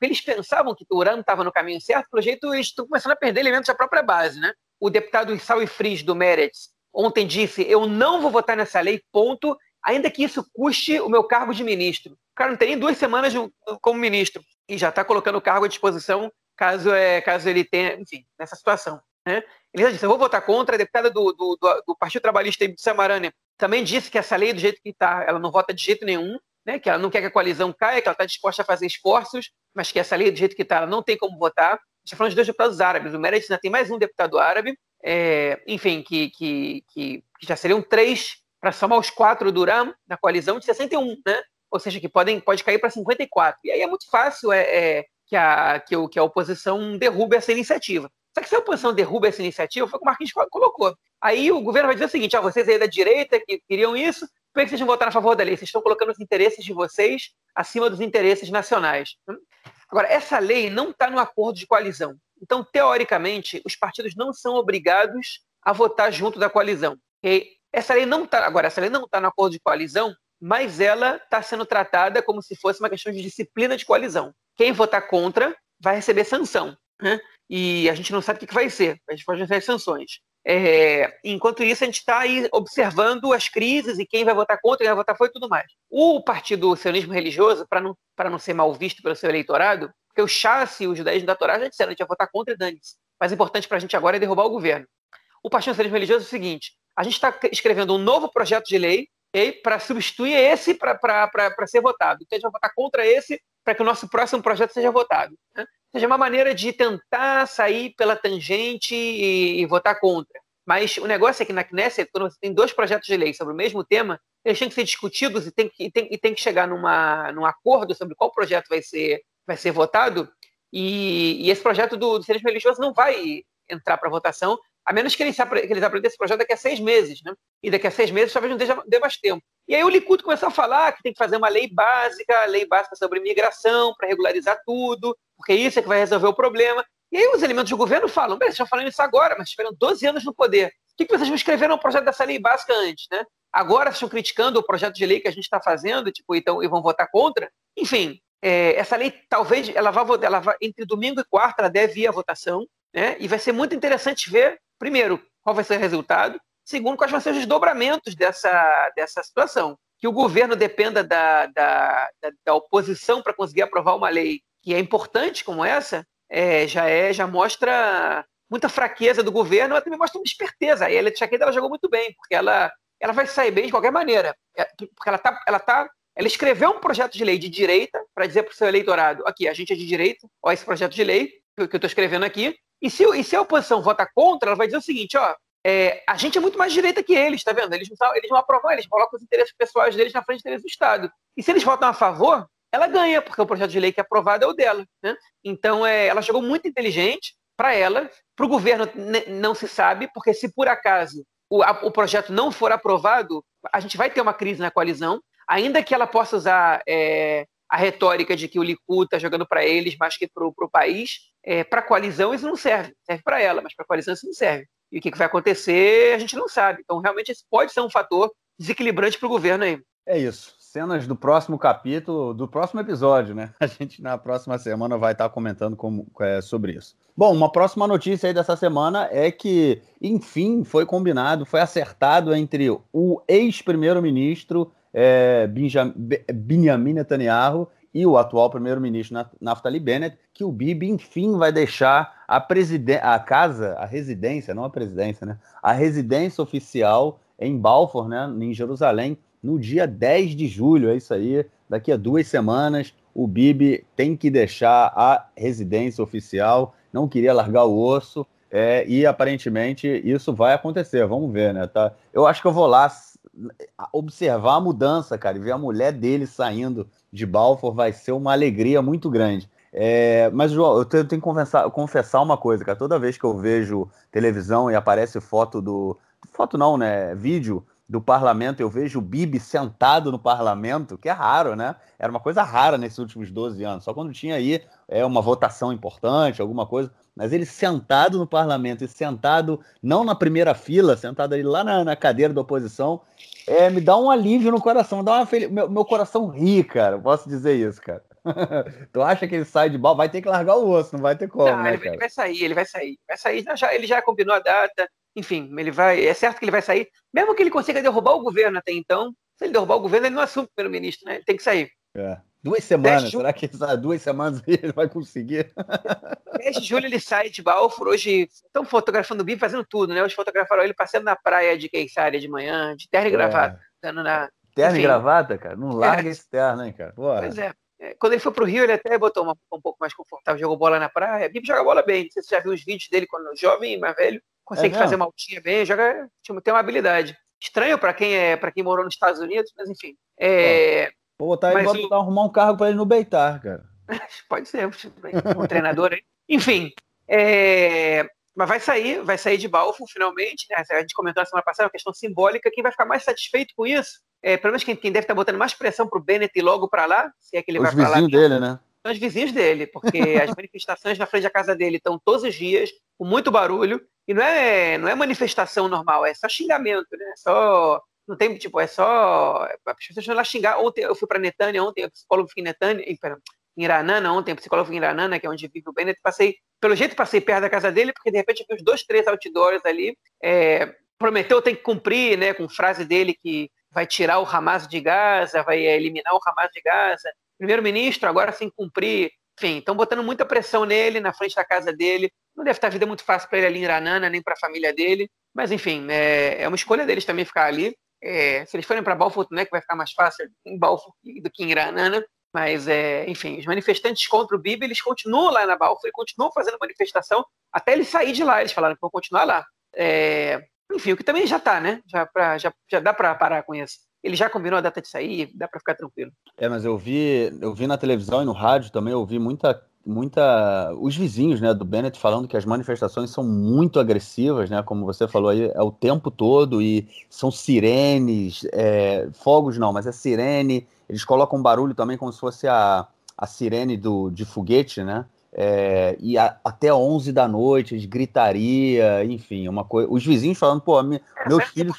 B: eles pensavam que o Urano estava no caminho certo, pelo jeito eles estão começando a perder elementos da própria base. Né? O deputado Issaui Fris, do Meretz, ontem disse: Eu não vou votar nessa lei, ponto, ainda que isso custe o meu cargo de ministro. O cara não tem nem duas semanas de, como ministro e já está colocando o cargo à disposição caso, é, caso ele tenha, enfim, nessa situação. Né? Ele já disse: Eu vou votar contra. A deputada do, do, do, do Partido Trabalhista de também disse que essa lei, do jeito que está, ela não vota de jeito nenhum né, que ela não quer que a coalizão caia, que ela está disposta a fazer esforços, mas que essa lei, do jeito que está, ela não tem como votar. A está falando de dois deputados árabes. O Meredith ainda tem mais um deputado árabe, é, enfim, que, que, que, que, já seriam três para somar os quatro do Uram na coalizão de 61, né? Ou seja, que podem, pode cair para 54. E aí é muito fácil é, é, que, a, que, o, que a oposição derrube essa iniciativa. Só que se a oposição derruba essa iniciativa, foi o que o Marquinhos colocou. Aí o governo vai dizer o seguinte: ó, vocês aí da direita que queriam isso, por que vocês vão votar a favor da lei? Vocês estão colocando os interesses de vocês acima dos interesses nacionais. Agora, essa lei não está no acordo de coalizão. Então, teoricamente, os partidos não são obrigados a votar junto da coalizão. Okay? Essa lei não está. Agora, essa lei não está no acordo de coalizão, mas ela está sendo tratada como se fosse uma questão de disciplina de coalizão. Quem votar contra vai receber sanção. Né? E a gente não sabe o que vai ser. A gente pode receber sanções. É, enquanto isso, a gente está aí observando as crises e quem vai votar contra, quem vai votar foi tudo mais. O partido sionismo religioso, para não, não ser mal visto pelo seu eleitorado, porque o Chassi e os judaísmos da Torá já disseram, a gente vai votar contra e dane-se. Mas o importante para a gente agora é derrubar o governo. O partido sionismo religioso é o seguinte, a gente está escrevendo um novo projeto de lei para substituir esse para ser votado. Então a gente vai votar contra esse para que o nosso próximo projeto seja votado. Né? Seja uma maneira de tentar sair pela tangente e, e, votar contra. Mas o negócio é que na Knesset, quando você tem dois projetos de lei sobre o mesmo tema, eles têm que ser discutidos e tem que, e tem, e tem que chegar numa, num acordo sobre qual projeto vai ser, vai ser votado. E, e esse projeto do, do cinismo religioso não vai entrar para votação, a menos que eles, que eles apresentem esse projeto daqui a seis meses. Né? E daqui a seis meses talvez não dê mais tempo. E aí o Likud começou a falar que tem que fazer uma lei básica, lei básica sobre imigração, para regularizar tudo, porque isso é que vai resolver o problema. E aí os elementos do governo falam, bem, estão falando isso agora, mas tiveram 12 anos no poder. O que, vocês não escreveram no projeto dessa lei básica antes, né? Agora estão criticando o projeto de lei que a gente está fazendo, tipo, então, e vão votar contra? Enfim, é, essa lei talvez, ela vai, ela entre domingo e quarta, ela deve ir à votação, né? E vai ser muito interessante ver, primeiro, qual vai ser o resultado, segundo, quais vão ser os desdobramentos dessa, dessa situação. Que o governo dependa da, da, da, da oposição para conseguir aprovar uma lei que é importante como essa, é, já é já mostra muita fraqueza do governo, ela também mostra uma esperteza. A Letícia ela jogou muito bem, porque ela, ela vai sair bem de qualquer maneira. É, porque ela tá, ela tá, ela escreveu um projeto de lei de direita para dizer para o seu eleitorado, aqui, a gente é de direita, ó, esse projeto de lei que eu estou escrevendo aqui. E se, e se a oposição vota contra, ela vai dizer o seguinte, ó, é, a gente é muito mais direita que eles, tá vendo? Eles não, eles não aprovam, eles colocam os interesses pessoais deles na frente dos interesses do Estado. E se eles votam a favor, ela ganha, porque o projeto de lei que é aprovado é o dela. Né? Então, é, ela jogou muito inteligente para ela, para o governo não se sabe, porque se por acaso o, a, o, projeto não for aprovado, a gente vai ter uma crise na coalizão, ainda que ela possa usar é, a retórica de que o Likud está jogando para eles mais que para o país, é, para a coalizão isso não serve, serve para ela, mas para a coalizão isso não serve. E o que, que vai acontecer, a gente não sabe. Então, realmente, esse pode ser um fator desequilibrante para o governo aí.
A: É isso cenas do próximo capítulo, do próximo episódio, né? A gente na próxima semana vai estar comentando como, é, sobre isso. Bom, uma próxima notícia aí dessa semana é que, enfim, foi combinado, foi acertado entre o ex-primeiro-ministro é, Benjamin Netanyahu e o atual primeiro-ministro Naftali Bennett que o Bibi, enfim, vai deixar a, a casa, a residência, não a presidência, né? A residência oficial em Balfour, né, em Jerusalém, no dia 10 de julho. É isso aí. Daqui a duas semanas, o Bibi tem que deixar a residência oficial. Não queria largar o osso. É, e aparentemente isso vai acontecer. Vamos ver, né? Tá? Eu acho que eu vou lá observar a mudança, cara, e ver a mulher dele saindo de Balfour vai ser uma alegria muito grande. É, mas, João, eu tenho, que confessar, confessar, uma coisa, cara. Toda vez que eu vejo televisão e aparece foto do. Foto não, né? Vídeo do parlamento, eu vejo o Bibi sentado no parlamento, que é raro, né? Era uma coisa rara nesses últimos 12 anos. Só quando tinha aí é, uma votação importante, alguma coisa. Mas ele sentado no parlamento e sentado, não na primeira fila, sentado ali lá na, na cadeira da oposição, é, me dá um alívio no coração, dá uma fel... meu, meu coração ri, cara. Posso dizer isso, cara. tu acha que ele sai de bola? Vai ter que largar o osso, não vai ter como. Não,
B: né, ele, ele, vai sair, ele vai sair. Vai sair, já, ele já combinou a data, enfim, ele vai. É certo que ele vai sair, mesmo que ele consiga derrubar o governo até então. Se ele derrubar o governo, ele não assume o primeiro-ministro, né? Ele tem que sair.
A: É. Duas semanas, será que duas semanas ele vai conseguir?
B: 10 de julho ele sai de Balfour. Hoje estão fotografando o Bibi fazendo tudo, né? Hoje fotografaram ele passando na praia de Queixária de manhã, de terno e é. gravata. Na...
A: Terno Enfim. e gravata, cara? Não larga é. esse terno, hein, cara?
B: Porra. Pois é. é. Quando ele foi pro Rio, ele até botou uma, um pouco mais confortável, jogou bola na praia. Bibi joga bola bem. Não sei se você já viu os vídeos dele quando jovem mais velho consegue é fazer uma altinha bem, joga, tipo, tem uma habilidade. Estranho para quem é para quem morou nos Estados Unidos, mas enfim. É...
A: Vou botar ele o... arrumar um carro para ele no Beitar, cara.
B: Pode ser, um treinador aí. Enfim, é... Mas vai sair, vai sair de Balfour finalmente, né? A gente comentou na semana passada, uma questão simbólica. Quem vai ficar mais satisfeito com isso, é, pelo menos quem, quem deve estar botando mais pressão para o Bennett ir logo para lá, se é que ele
A: os
B: vai para
A: lá. Os dele, né?
B: São os vizinhos dele, porque as manifestações na frente da casa dele estão todos os dias, com muito barulho, e não é, não é manifestação normal, é só xingamento, né? É só não tem, tipo, é só. As pessoas estão lá xingar. Ontem eu fui para Netânia, ontem o psicólogo fiquei em Netânia, em, em Iranana, ontem o psicólogo fiquei em Iranana, que é onde vive o Bennett. Passei, pelo jeito, passei perto da casa dele, porque de repente eu vi uns dois, três outdoors ali. É, prometeu tem que cumprir, né, com frase dele que vai tirar o Hamas de Gaza, vai eliminar o Hamas de Gaza. Primeiro-ministro, agora sem cumprir. Enfim, estão botando muita pressão nele, na frente da casa dele. Não deve estar a vida muito fácil para ele ali em Iranana, nem para a família dele. Mas, enfim, é, é uma escolha deles também ficar ali. É, se eles forem para Balfour, né, que vai ficar mais fácil em Balfour do que em Granana. Mas, é, enfim, os manifestantes contra o Bibi, eles continuam lá na Balfour, e continuam fazendo manifestação até ele sair de lá. Eles falaram que vão continuar lá. É, enfim, o que também já está, né? Já, pra, já, já dá para parar com isso. Ele já combinou a data de sair, dá para ficar tranquilo.
A: É, mas eu vi, eu vi na televisão e no rádio também, eu vi muita muita os vizinhos né do Bennett falando que as manifestações são muito agressivas né como você falou aí é o tempo todo e são sirenes é, fogos não mas é sirene eles colocam barulho também como se fosse a, a sirene do, de foguete né é, e a, até 11 da noite, eles gritaria, enfim, uma coisa. Os vizinhos falando, pô, minha, é, meus filhos.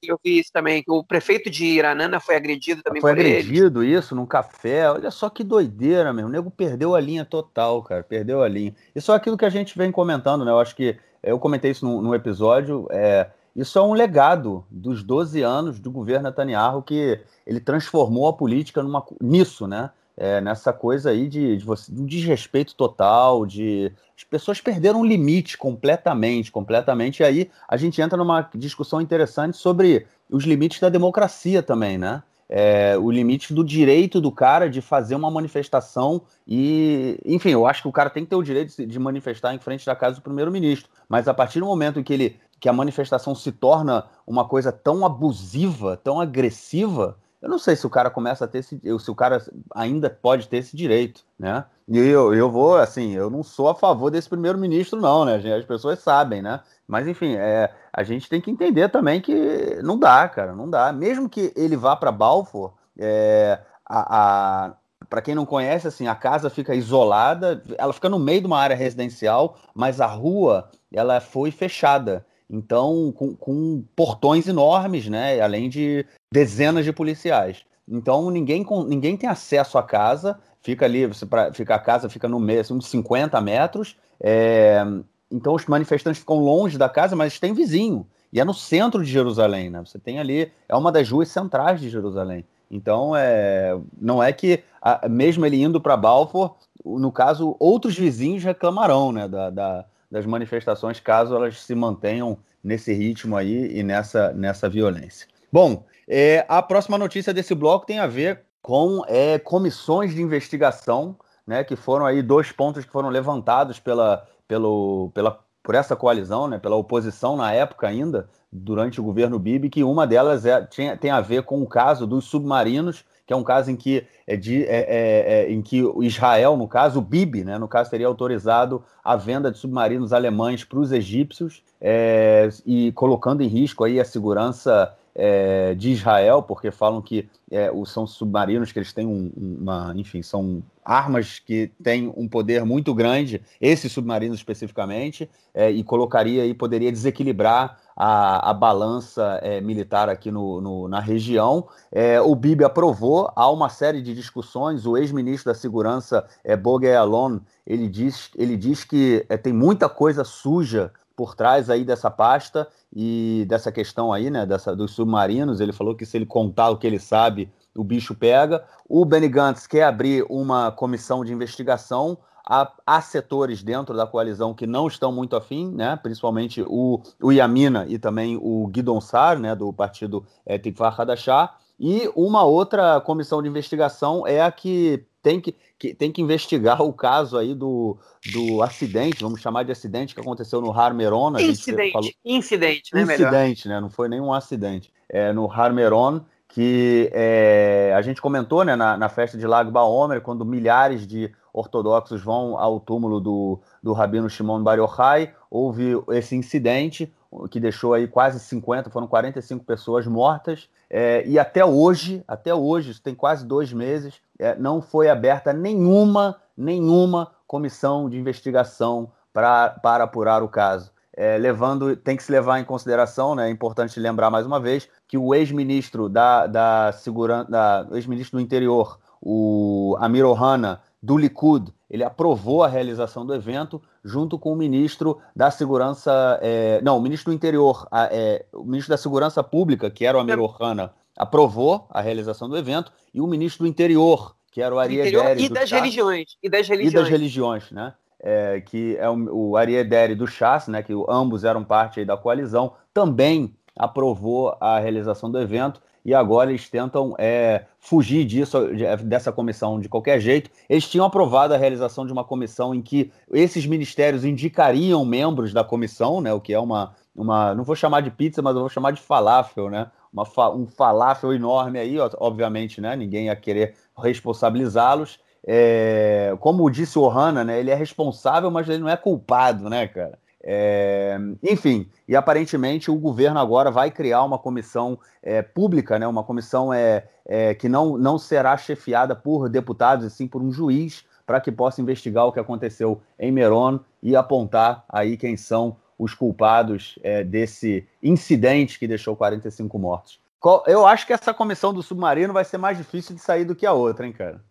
B: Eu vi isso também, que o prefeito de Iranana foi agredido também
A: foi agredido, eles. isso, num café. Olha só que doideira, meu. O nego perdeu a linha total, cara. Perdeu a linha. Isso é aquilo que a gente vem comentando, né? Eu acho que eu comentei isso no, no episódio. É, isso é um legado dos 12 anos do governo Netanyahu que ele transformou a política numa, nisso, né? É, nessa coisa aí de, de você, um desrespeito total, de as pessoas perderam o limite completamente, completamente. E aí a gente entra numa discussão interessante sobre os limites da democracia também, né? É, o limite do direito do cara de fazer uma manifestação e, enfim, eu acho que o cara tem que ter o direito de manifestar em frente da casa do primeiro-ministro, mas a partir do momento em que ele que a manifestação se torna uma coisa tão abusiva, tão agressiva, eu não sei se o cara começa a ter esse, se o cara ainda pode ter esse direito, né? E eu, eu vou, assim, eu não sou a favor desse primeiro-ministro, não, né? As pessoas sabem, né? Mas, enfim, é, a gente tem que entender também que não dá, cara, não dá. Mesmo que ele vá para Balfour, é, a, a para quem não conhece, assim, a casa fica isolada, ela fica no meio de uma área residencial, mas a rua ela foi fechada. Então, com, com, portões enormes, né? Além de dezenas de policiais. Então, ninguém, ninguém tem acesso à casa, fica ali, pra, fica a casa fica no meio, assim, uns 50 metros. É, então, os manifestantes ficam longe da casa, mas tem vizinho. E é no centro de Jerusalém, né? Você tem ali, é uma das ruas centrais de Jerusalém. Então, é, não é que, a, mesmo ele indo para Balfour, no caso, outros vizinhos reclamarão né, da, da das manifestações, caso elas se mantenham nesse ritmo aí e nessa, nessa violência. Bom, é, a próxima notícia desse bloco tem a ver com é, comissões de investigação, né, que foram aí dois pontos que foram levantados pela, pelo, pela, por essa coalizão, né, pela oposição na época ainda, durante o governo Bibi, que uma delas é, tinha, tem a ver com o caso dos submarinos que é um caso em que, é de, é, é, é em que Israel, no caso, o Bibi, né, no caso, teria autorizado a venda de submarinos alemães para os egípcios é, e colocando em risco aí a segurança é, de Israel, porque falam que é, são submarinos que eles têm um, uma, enfim, são armas que têm um poder muito grande, esses submarinos especificamente, é, e colocaria e poderia desequilibrar a, a balança é, militar aqui no, no na região. É, o Bibi aprovou, há uma série de discussões, o ex-ministro da Segurança, é, Alon, ele diz, ele diz que é, tem muita coisa suja por trás aí dessa pasta e dessa questão aí, né, dessa, dos submarinos. Ele falou que se ele contar o que ele sabe, o bicho pega. O Benny Gantz quer abrir uma comissão de investigação. Há, há setores dentro da coalizão que não estão muito afim, né, principalmente o, o Yamina e também o Guidon Sar, né, do partido é, Tikvar Hadashah. E uma outra comissão de investigação é a que tem que, que, tem que investigar o caso aí do, do acidente, vamos chamar de acidente que aconteceu no Harmeron.
B: Incidente, falou... incidente, né?
A: Incidente, melhor. né? Não foi nenhum acidente. É, no Harmeron, que é, a gente comentou né, na, na, festa de Lago Baomer, quando milhares de ortodoxos vão ao túmulo do, do Rabino Shimon Bar Yochai, houve esse incidente que deixou aí quase 50, foram 45 pessoas mortas, é, e até hoje, até hoje, isso tem quase dois meses, é, não foi aberta nenhuma, nenhuma comissão de investigação pra, para apurar o caso. É, levando, tem que se levar em consideração, né, é importante lembrar mais uma vez, que o ex-ministro da, da segurança, da, ex-ministro do interior, o Amir Ohana, do Likud, ele aprovou a realização do evento junto com o ministro da Segurança, é, não, o ministro do Interior, a, é, o ministro da Segurança Pública, que era o Amir Ohana, aprovou a realização do evento e o ministro do Interior, que era o Ari Ederi.
B: E das religiões.
A: E das religiões. E das religiões, né? é, que é o, o Ariederi do Chas, né, que ambos eram parte da coalizão, também aprovou a realização do evento e agora eles tentam é, fugir disso, dessa comissão de qualquer jeito. Eles tinham aprovado a realização de uma comissão em que esses ministérios indicariam membros da comissão, né, o que é uma, uma não vou chamar de pizza, mas eu vou chamar de falafel, né, uma, um falafel enorme aí, obviamente, né, ninguém ia querer responsabilizá-los. É, como disse o Ohana, né, ele é responsável, mas ele não é culpado, né, cara? É, enfim, e aparentemente o governo agora vai criar uma comissão é, pública, né, uma comissão é, é, que não, não será chefiada por deputados, e sim por um juiz, para que possa investigar o que aconteceu em Meron e apontar aí quem são os culpados é, desse incidente que deixou 45 mortos. Eu acho que essa comissão do submarino vai ser mais difícil de sair do que a outra, hein, cara?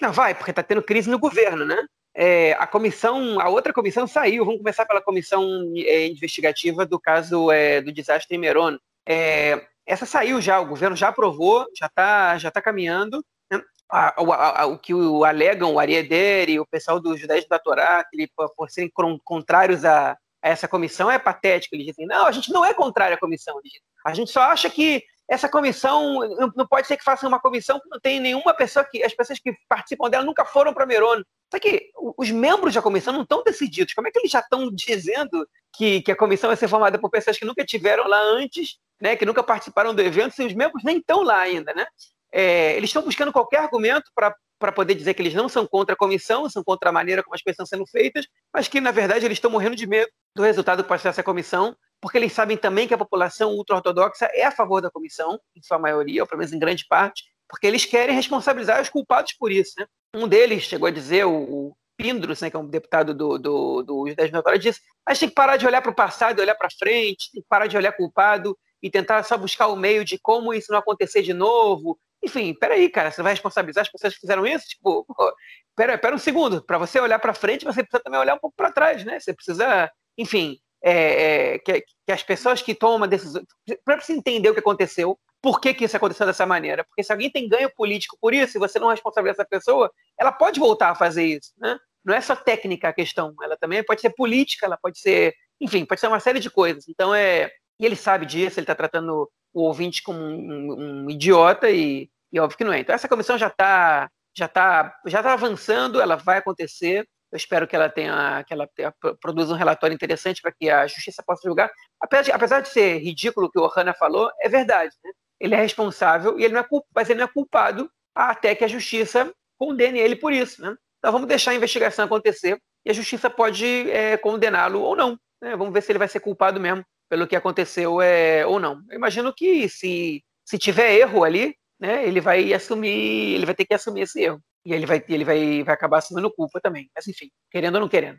B: Não, vai, porque está tendo crise no governo, né? É, a comissão, a outra comissão saiu. Vamos começar pela comissão é, investigativa do caso é, do desastre em Meron. É, essa saiu já, o governo já aprovou, já está já tá caminhando. Né? A, a, a, o que o, alegam o Arieder e o pessoal dos judaísmos da Torá, que, por serem contrários a, a, essa comissão, é patético. Eles dizem, não, a gente não é contrário à comissão. A gente só acha que essa comissão não pode ser que faça uma comissão que não tem nenhuma pessoa que as pessoas que participam dela nunca foram para Merone. Só que os membros da comissão não estão decididos. Como é que eles já estão dizendo que, que a comissão vai ser formada por pessoas que nunca tiveram lá antes, né, que nunca participaram do evento, se os membros nem estão lá ainda, né? É, eles estão buscando qualquer argumento para poder dizer que eles não são contra a comissão, são contra a maneira como as coisas estão sendo feitas, mas que, na verdade, eles estão morrendo de medo do resultado pode ser essa comissão porque eles sabem também que a população ultra-ortodoxa é a favor da comissão, em sua maioria, ou pelo menos em grande parte, porque eles querem responsabilizar os culpados por isso. Né? Um deles chegou a dizer, o, Pindros, né, que é um deputado do, do, do Judaísmo Notório, disse: a gente tem que parar de olhar para o passado olhar para frente, tem que parar de olhar culpado e tentar só buscar o meio de como isso não acontecer de novo. Enfim, peraí, cara, você vai responsabilizar as pessoas que fizeram isso? Tipo, pô, pera, pera um segundo, para você olhar para frente, você precisa também olhar um pouco para trás, né? Você precisa, enfim, é, é, que, que, as pessoas que tomam uma decisão. Para você entender o que aconteceu, por que, que isso aconteceu dessa maneira? Porque se alguém tem ganho político por isso e você não responsabiliza essa pessoa, ela pode voltar a fazer isso. Né? Não é só técnica a questão, ela também pode ser política, ela pode ser. Enfim, pode ser uma série de coisas. Então é. E ele sabe disso, ele está tratando o ouvinte como um, um, um idiota e, e óbvio que não é. Então essa comissão já está já tá, já tá avançando, ela vai acontecer. Eu espero que ela tenha, que ela tenha, produza um relatório interessante para que a justiça possa julgar. Apesar de, apesar de ser ridículo o que o Ohana falou, é verdade. Né? Ele é responsável e ele não é culpado, mas ele não é culpado até que a justiça condene ele por isso. Né? Então vamos deixar a investigação acontecer e a justiça pode é, condená-lo ou não. Né? Vamos ver se ele vai ser culpado mesmo pelo que aconteceu é, ou não. Eu imagino que se, se tiver erro ali, né, ele vai assumir, ele vai ter que assumir esse erro e ele vai, ele vai, vai acabar assumindo culpa também. Mas enfim, querendo ou não querendo.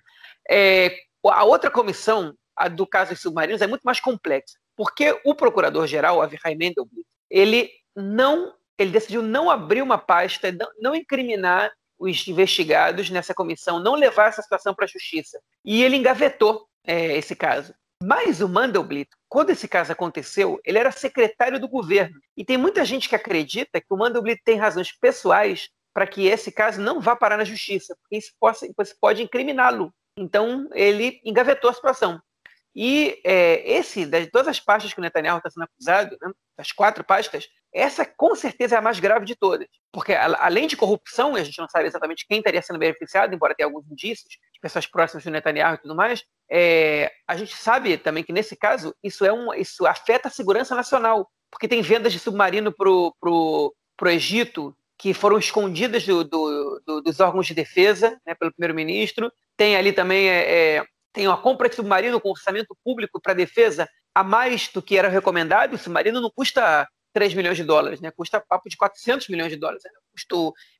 B: É, a outra comissão, a do caso dos submarinos, é muito mais complexa, porque o procurador-geral, Avihai Mendelblit, ele não, ele decidiu não abrir uma pasta, não, não incriminar os investigados nessa comissão, não levar essa situação para a justiça. E ele engavetou é, esse caso. Mas o Mandelblit, quando esse caso aconteceu, ele era secretário do governo. E tem muita gente que acredita que o Mandelblit tem razões pessoais para que esse caso não vá parar na justiça, porque isso pode, isso pode incriminá-lo. Então, ele engavetou a situação. E é, esse, de todas as pastas que o Netanyahu está sendo acusado, né, das quatro pastas, essa com certeza é a mais grave de todas. Porque, além de corrupção, a gente não sabe exatamente quem estaria sendo beneficiado, embora tenha alguns indícios pessoas próximas do Netanyahu e tudo mais, é, a gente sabe também que, nesse caso, isso, é um, isso afeta a segurança nacional porque tem vendas de submarino para o Egito que foram escondidas do, do, do, dos órgãos de defesa né, pelo primeiro-ministro. Tem ali também é, é, tem uma compra de submarino com orçamento público para defesa a mais do que era recomendado. O submarino não custa 3 milhões de dólares, né? custa papo de 400 milhões de dólares. Né?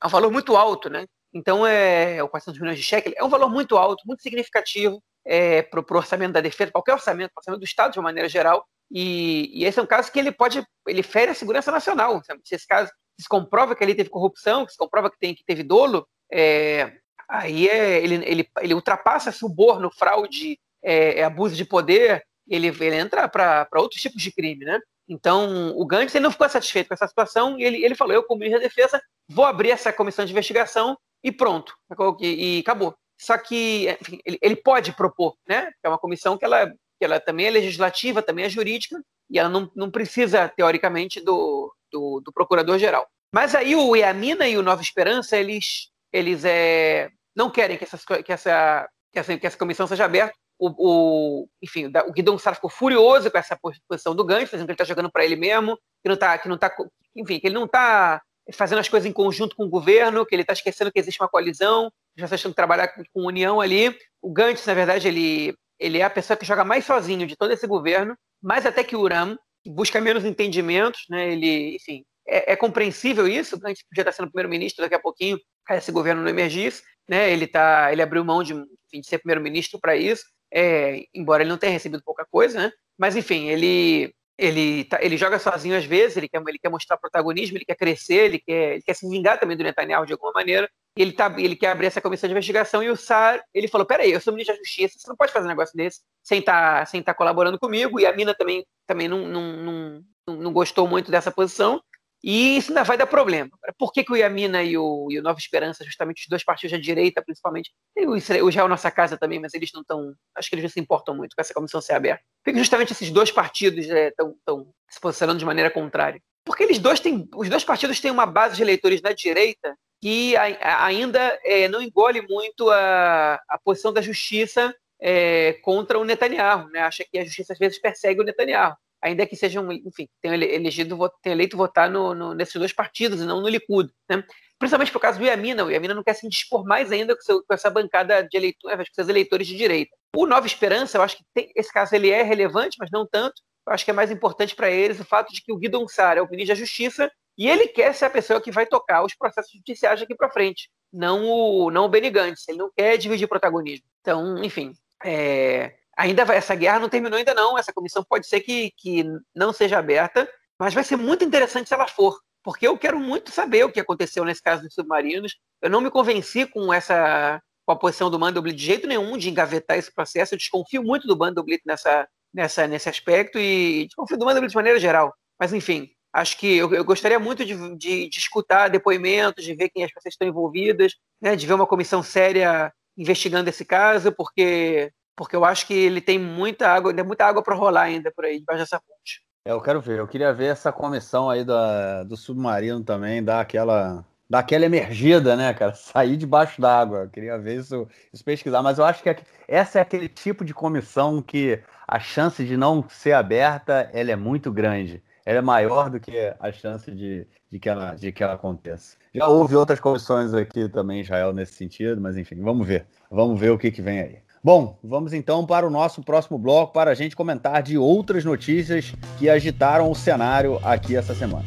B: É um valor muito alto. Né? Então, é, 400 milhões de shekel é um valor muito alto, muito significativo é, para o orçamento da defesa, qualquer orçamento, o orçamento do Estado de uma maneira geral. E, e, esse é um caso que ele pode, ele fere a segurança nacional. Se esse caso se comprova que ali teve corrupção, que se comprova que, tem, que teve dolo, é, aí é, ele, ele, ele ultrapassa suborno, fraude, é, é abuso de poder, ele, ele entra para outros tipos de crime, né? Então, o Gantz ele não ficou satisfeito com essa situação e ele, ele falou: eu, como ministro da Defesa, vou abrir essa comissão de investigação e pronto. E, acabou. Só que enfim, ele, ele, pode propor, né? É uma comissão que ela, que ela também é legislativa, também é jurídica, e ela não, não precisa, teoricamente, do, do, do procurador-geral. Mas aí o Iamina e o Nova Esperança, eles, eles é, não querem que, essas, que, essa, que, essa, que essa comissão seja aberta. O, o, enfim, o Guidon Sara ficou furioso com essa posição do Gancho, dizendo que ele está jogando para ele mesmo, que não está, que não tá, enfim, que ele não está fazendo as coisas em conjunto com o governo, que ele está esquecendo que existe uma coalizão, já está achando que trabalhar com, união ali. O Gancho, na verdade, ele, ele é a pessoa que joga mais sozinho de todo esse governo, mais até que o Uram, busca menos entendimentos, né? Ele, enfim, é, é compreensível isso, a gente podia estar sendo primeiro-ministro daqui a pouquinho, esse governo não emergisse, né? Ele tá, ele abriu mão de, enfim, de ser primeiro-ministro para isso, é, embora ele não tenha recebido pouca coisa, né? Mas enfim, ele ele, tá, ele joga sozinho às vezes, ele quer, ele quer mostrar protagonismo, ele quer crescer, ele quer, ele quer se vingar também do Netanyahu de alguma maneira, ele, tá, ele quer abrir essa comissão de investigação e o Sar, ele falou, peraí, eu sou ministro da Justiça, você não pode fazer um negócio desse sem estar tá, sem tá colaborando comigo, e a Mina também, também não, não, não, não gostou muito dessa posição, e isso ainda vai dar problema. Por que, que o Yamina e o, e o Nova Esperança, justamente os dois partidos da direita, principalmente, e o Israel Nossa Casa também, mas eles não estão. Acho que eles não se importam muito com essa comissão ser aberta. Por que justamente esses dois partidos estão é, se posicionando de maneira contrária? Porque eles dois têm. Os dois partidos têm uma base de eleitores da direita que ainda é, não engole muito a, a posição da justiça é, contra o Netanyahu. Né? Acha que a justiça às vezes persegue o Netanyahu ainda que sejam, enfim, tenham elegido, tenham eleito votar no, no, nesses dois partidos e não no Likud, né? Principalmente por causa do Yamina, o Yamina não quer se dispor mais ainda com, seu, com essa bancada de eleitores, com seus eleitores de direita. O Nova Esperança, eu acho que tem, esse caso ele é relevante, mas não tanto. Eu acho que é mais importante para eles o fato de que o Guido Sar é o ministro da Justiça e ele quer ser a pessoa que vai tocar os processos judiciais daqui para frente, não o, não o Benny Gantz. Ele não quer dividir protagonismo. Então, enfim, é, ainda vai, essa guerra não terminou ainda não, essa comissão pode ser que, que não seja aberta, mas vai ser muito interessante se ela for, porque eu quero muito saber o que aconteceu nesse caso dos submarinos. Eu não me convenci com essa com a posição do Mandelblit de jeito nenhum de engavetar esse processo. Eu desconfio muito do Mandelblit nessa, nessa, nesse aspecto e desconfio do Mandelblit de maneira geral. Mas enfim, acho que eu, eu gostaria muito de, de, de, escutar depoimentos, de ver quem as pessoas estão envolvidas, né, de ver uma comissão séria investigando esse caso, porque porque eu acho que ele tem muita água, tem muita água para rolar ainda por aí, debaixo dessa ponte.
A: É, eu quero ver, eu queria ver essa comissão aí da, do submarino também, dar aquela, dar aquela emergida, né, cara? Sair debaixo d'água. Eu queria ver isso, isso pesquisar, mas eu acho que essa é aquele tipo de comissão que a chance de não ser aberta ela é muito grande. Ela é maior do que a chance de, de, que, ela, de que ela aconteça. Já houve outras comissões aqui também, Israel, nesse sentido, mas enfim, vamos ver. Vamos ver o que, que vem aí. Bom, vamos então para o nosso próximo bloco para a gente comentar de outras notícias que agitaram o cenário aqui essa semana.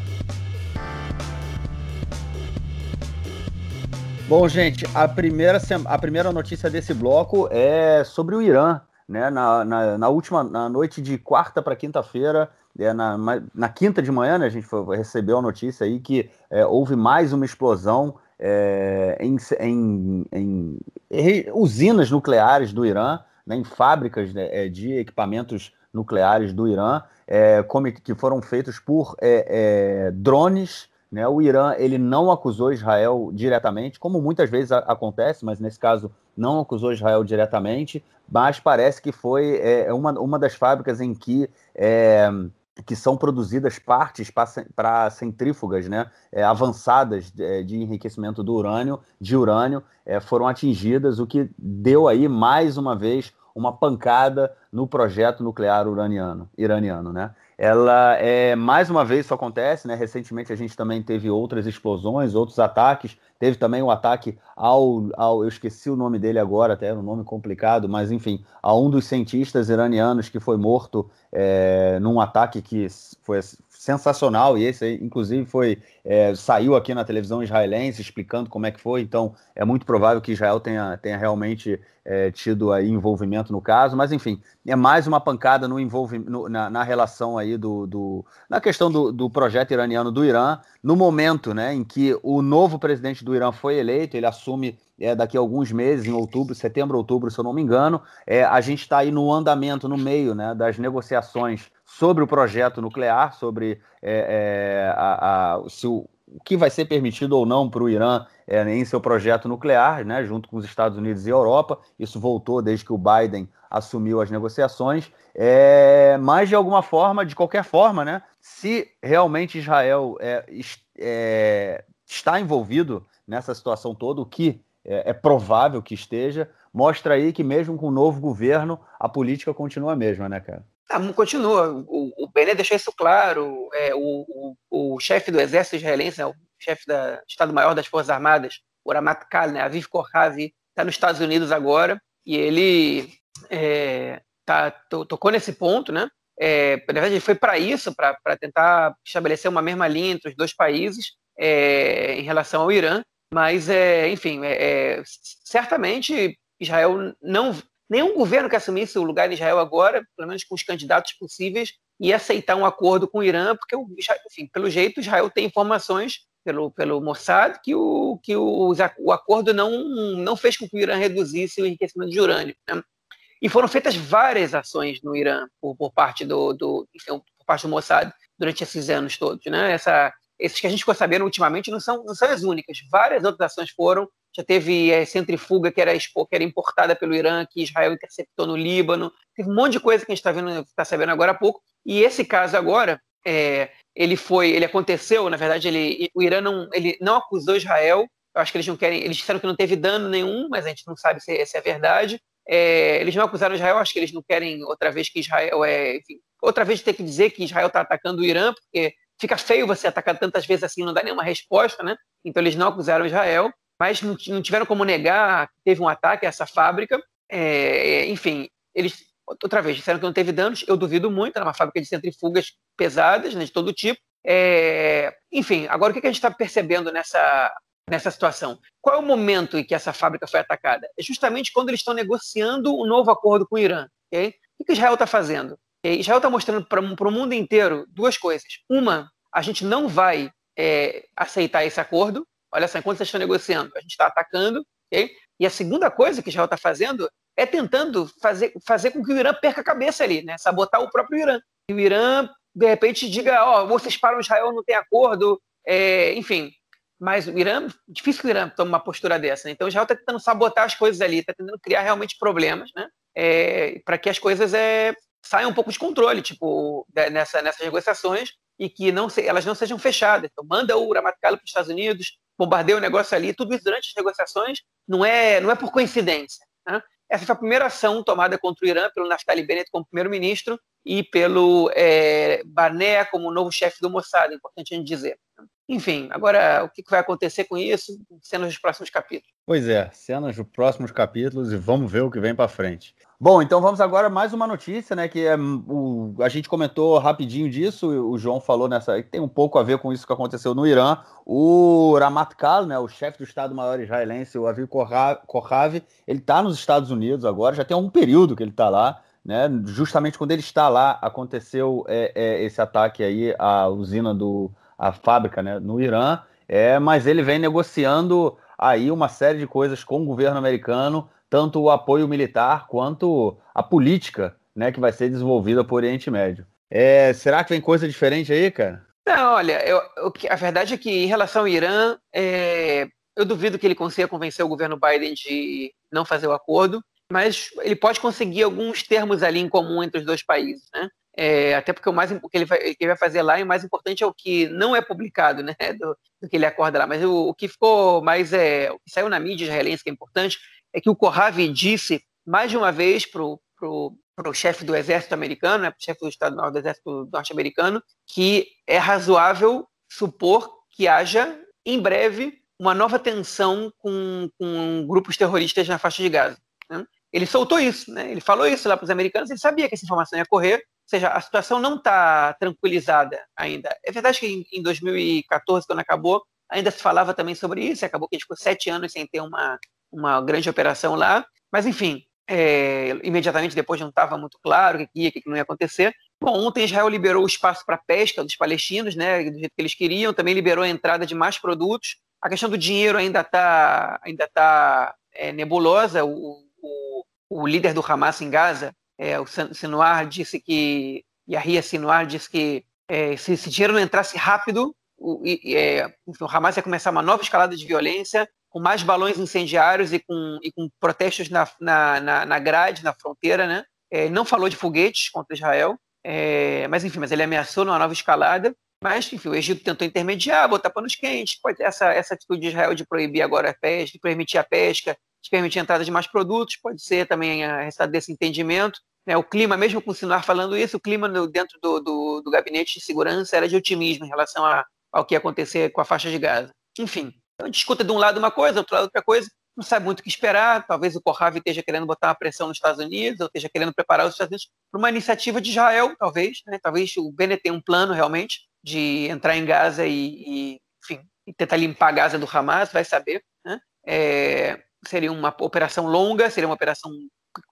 A: Bom, gente, a primeira, a primeira notícia desse bloco é sobre o Irã. Né? Na, na, na última na noite de quarta para quinta-feira, é, na, na quinta de manhã, né, a gente foi, recebeu a notícia aí que é, houve mais uma explosão é, em, em, em, usinas nucleares do Irã, né, em fábricas né, é, de equipamentos nucleares do Irã, é, que foram feitos por é, é, drones. Né, o Irã ele não acusou Israel diretamente, como muitas vezes acontece, mas nesse caso não acusou Israel diretamente, mas parece que foi é, uma, uma das fábricas em que que são produzidas partes para centrífugas né, é, avançadas de, é, de, enriquecimento do urânio, de urânio, é, foram atingidas, o que deu aí mais uma vez uma pancada no projeto nuclear uraniano, iraniano. Né? Ela é mais uma vez isso acontece, né? Recentemente a gente também teve outras explosões, outros ataques. Teve também um ataque ao, ao eu esqueci o nome dele agora, até um nome complicado, mas enfim, a um dos cientistas iranianos que foi morto é, num ataque que foi sensacional, e esse aí, inclusive, foi é, saiu aqui na televisão israelense explicando como é que foi, então é muito provável que Israel tenha, tenha realmente é, tido aí envolvimento no caso, mas enfim, é mais uma pancada no envolvimento na, na, relação aí do, do na questão do, do, projeto iraniano do Irã, no momento né, em que o novo presidente do Irã foi eleito, ele assume é, daqui a alguns meses, em outubro, setembro, outubro, se eu não me engano, é, a gente está aí no andamento, no meio né, das negociações sobre o projeto nuclear, sobre é, é, a, a, se o, o que vai ser permitido ou não para o Irã é, em seu projeto nuclear, né, junto com os Estados Unidos e Europa. Isso voltou desde que o Biden assumiu as negociações. É, mas, de alguma forma, de qualquer forma, né, se realmente Israel é, é está envolvido nessa situação toda, o que é, é, provável que esteja, mostra aí que mesmo com o novo governo, a política continua a mesma, né, cara?
B: Ah, continua. O, o Bené deixou isso claro. É, o, o, o chefe do exército israelense, né, o chefe do Estado-Maior das Forças Armadas, o Ramat Kal, né, Aviv Kohavi, está nos Estados Unidos agora e ele é, tá, tocou nesse ponto, né? É, na verdade, ele foi para isso, para tentar estabelecer uma mesma linha entre os dois países é, em relação ao Irã. Mas, é, enfim, é, é certamente Israel não nenhum governo que assumisse o lugar de Israel agora, pelo menos com os candidatos possíveis, ia aceitar um acordo com o Irã, porque, enfim, pelo jeito, Israel tem informações pelo, pelo Mossad que, o, que o, o acordo não, não fez com que o Irã reduzisse o enriquecimento de urânio. Né? E foram feitas várias ações no Irã por, por parte do, do enfim, por parte do Mossad durante esses anos todos. Né? Essa, esses que a gente ficou sabendo ultimamente não são, não são as únicas. Várias outras ações foram já teve é, centrifuga que era, que era importada pelo Irã, que Israel interceptou no Líbano. Teve um monte de coisa que a gente está tá sabendo agora há pouco. E esse caso agora, é, ele foi, ele aconteceu, na verdade, ele, o Irã não, ele não acusou Israel. Eu acho que eles não querem, eles disseram que não teve dano nenhum, mas a gente não sabe se, se é verdade. É, eles não acusaram Israel, acho que eles não querem outra vez que Israel é, enfim, outra vez ter que dizer que Israel está atacando o Irã, porque fica feio você atacar tantas vezes assim, não dá nenhuma resposta, né? Então eles não acusaram Israel mas não, tiveram como negar que teve um ataque a essa fábrica. É, enfim, eles, outra vez, disseram que não teve danos, eu duvido muito, era uma fábrica de centrifugas pesadas, né, de todo tipo. É, enfim, agora o que a gente está percebendo nessa, nessa situação? Qual é o momento em que essa fábrica foi atacada? É justamente quando eles estão negociando um novo acordo com o Irã. Okay? O que Israel está fazendo? Okay? Israel está mostrando para o mundo inteiro duas coisas. Uma, a gente não vai é, aceitar esse acordo, Olha só, enquanto vocês estão negociando, a gente está atacando, okay? E a segunda coisa que Israel está fazendo é tentando fazer, fazer com que o Irã perca a cabeça ali, né? Sabotar o próprio Irã. E o Irã, de repente, diga, ó, oh, vocês param Israel, não tem acordo, é, enfim. Mas o Irã, difícil que o Irã tome uma postura dessa. Né? Então Israel está tentando sabotar as coisas ali, está tentando criar realmente problemas, né? É, para que as coisas é, saiam um pouco de controle, tipo, nessa, nessas negociações e que não se, elas não sejam fechadas. Então, manda o Ramatcalo para os Estados Unidos, bombardeia o negócio ali, tudo isso durante as negociações não é, não é por coincidência. Né? Essa foi a primeira ação tomada contra o Irã pelo Naftali Bennett como primeiro-ministro e pelo é, como novo chefe do Mossad, importante a gente dizer. Enfim, agora o que vai acontecer com isso? Cenas dos próximos capítulos.
A: Pois é, cenas dos próximos capítulos e vamos ver o que vem para frente. Bom, então vamos agora mais uma notícia, né? Que é o, a gente comentou rapidinho disso, o João falou nessa, tem um pouco a ver com isso que aconteceu no Irã. O Ramat Kal, né, o chefe do Estado-Maior israelense, o Aviv Kohavi, ele está nos Estados Unidos agora, já tem um período que ele está lá, né? Justamente quando ele está lá, aconteceu é, é, esse ataque aí à usina do, a fábrica, né, no Irã. É, mas ele vem negociando aí uma série de coisas com o governo americano tanto o apoio militar quanto a política né, que vai ser desenvolvida por Oriente Médio. É, será que vem coisa diferente aí, cara?
B: Não, olha, eu, eu, a verdade é que em relação ao Irã, é, eu duvido que ele consiga convencer o governo Biden de não fazer o acordo, mas ele pode conseguir alguns termos ali em comum entre os dois países, né? É, até porque o mais o que ele, vai, ele vai fazer lá, e o mais importante é o que não é publicado, né? Do, do que ele acorda lá. Mas o, o, que ficou mais é, o que saiu na mídia israelense que é importante é que o Kohavi disse mais de uma vez para o chefe do exército americano, né, o chefe do Estado-Maior do Exército norte-americano, que é razoável supor que haja, em breve, uma nova tensão com, com grupos terroristas na faixa de Gaza. Né? Ele soltou isso, né? ele falou isso lá para os americanos, ele sabia que essa informação ia correr, ou seja, a situação não está tranquilizada ainda. É verdade que em, em 2014, quando acabou, ainda se falava também sobre isso, acabou que a gente ficou sete anos sem ter uma, uma grande operação lá, mas enfim, é, imediatamente depois não estava muito claro o que ia, o que não ia acontecer. Bom, ontem Israel liberou o espaço para pesca dos palestinos, né, do jeito que eles queriam, também liberou a entrada de mais produtos. A questão do dinheiro ainda está ainda tá, é, nebulosa. O, o, o, líder do Hamas em Gaza, é, o Sinuar, disse que, Yahya Sinuar disse que é, se esse dinheiro não entrasse rápido, o, é, o Hamas ia começar uma nova escalada de violência com mais balões incendiários e com, e com protestos na, na, na, grade, na fronteira, né? É, não falou de foguetes contra Israel, é, mas enfim, mas ele ameaçou numa nova escalada. Mas, enfim, o Egito tentou intermediar, botar panos quentes. Pode essa, essa atitude de Israel de proibir agora a pesca, de permitir a pesca, de permitir a entrada de mais produtos, pode ser também a resultado desse entendimento. É, o clima, mesmo com o Sinar falando isso, o clima no, dentro do, do, do, gabinete de segurança era de otimismo em relação a, ao que ia acontecer com a faixa de Gaza. Enfim, então, a gente escuta de um lado uma coisa, do outro lado outra coisa, não sabe muito o que esperar. Talvez o Corrave esteja querendo botar uma pressão nos Estados Unidos, ou esteja querendo preparar os Estados Unidos para uma iniciativa de Israel, talvez. Né? Talvez o Bennett tenha um plano realmente de entrar em Gaza e, e enfim, e tentar limpar Gaza do Hamas, vai saber. Né? É, seria uma operação longa, seria uma operação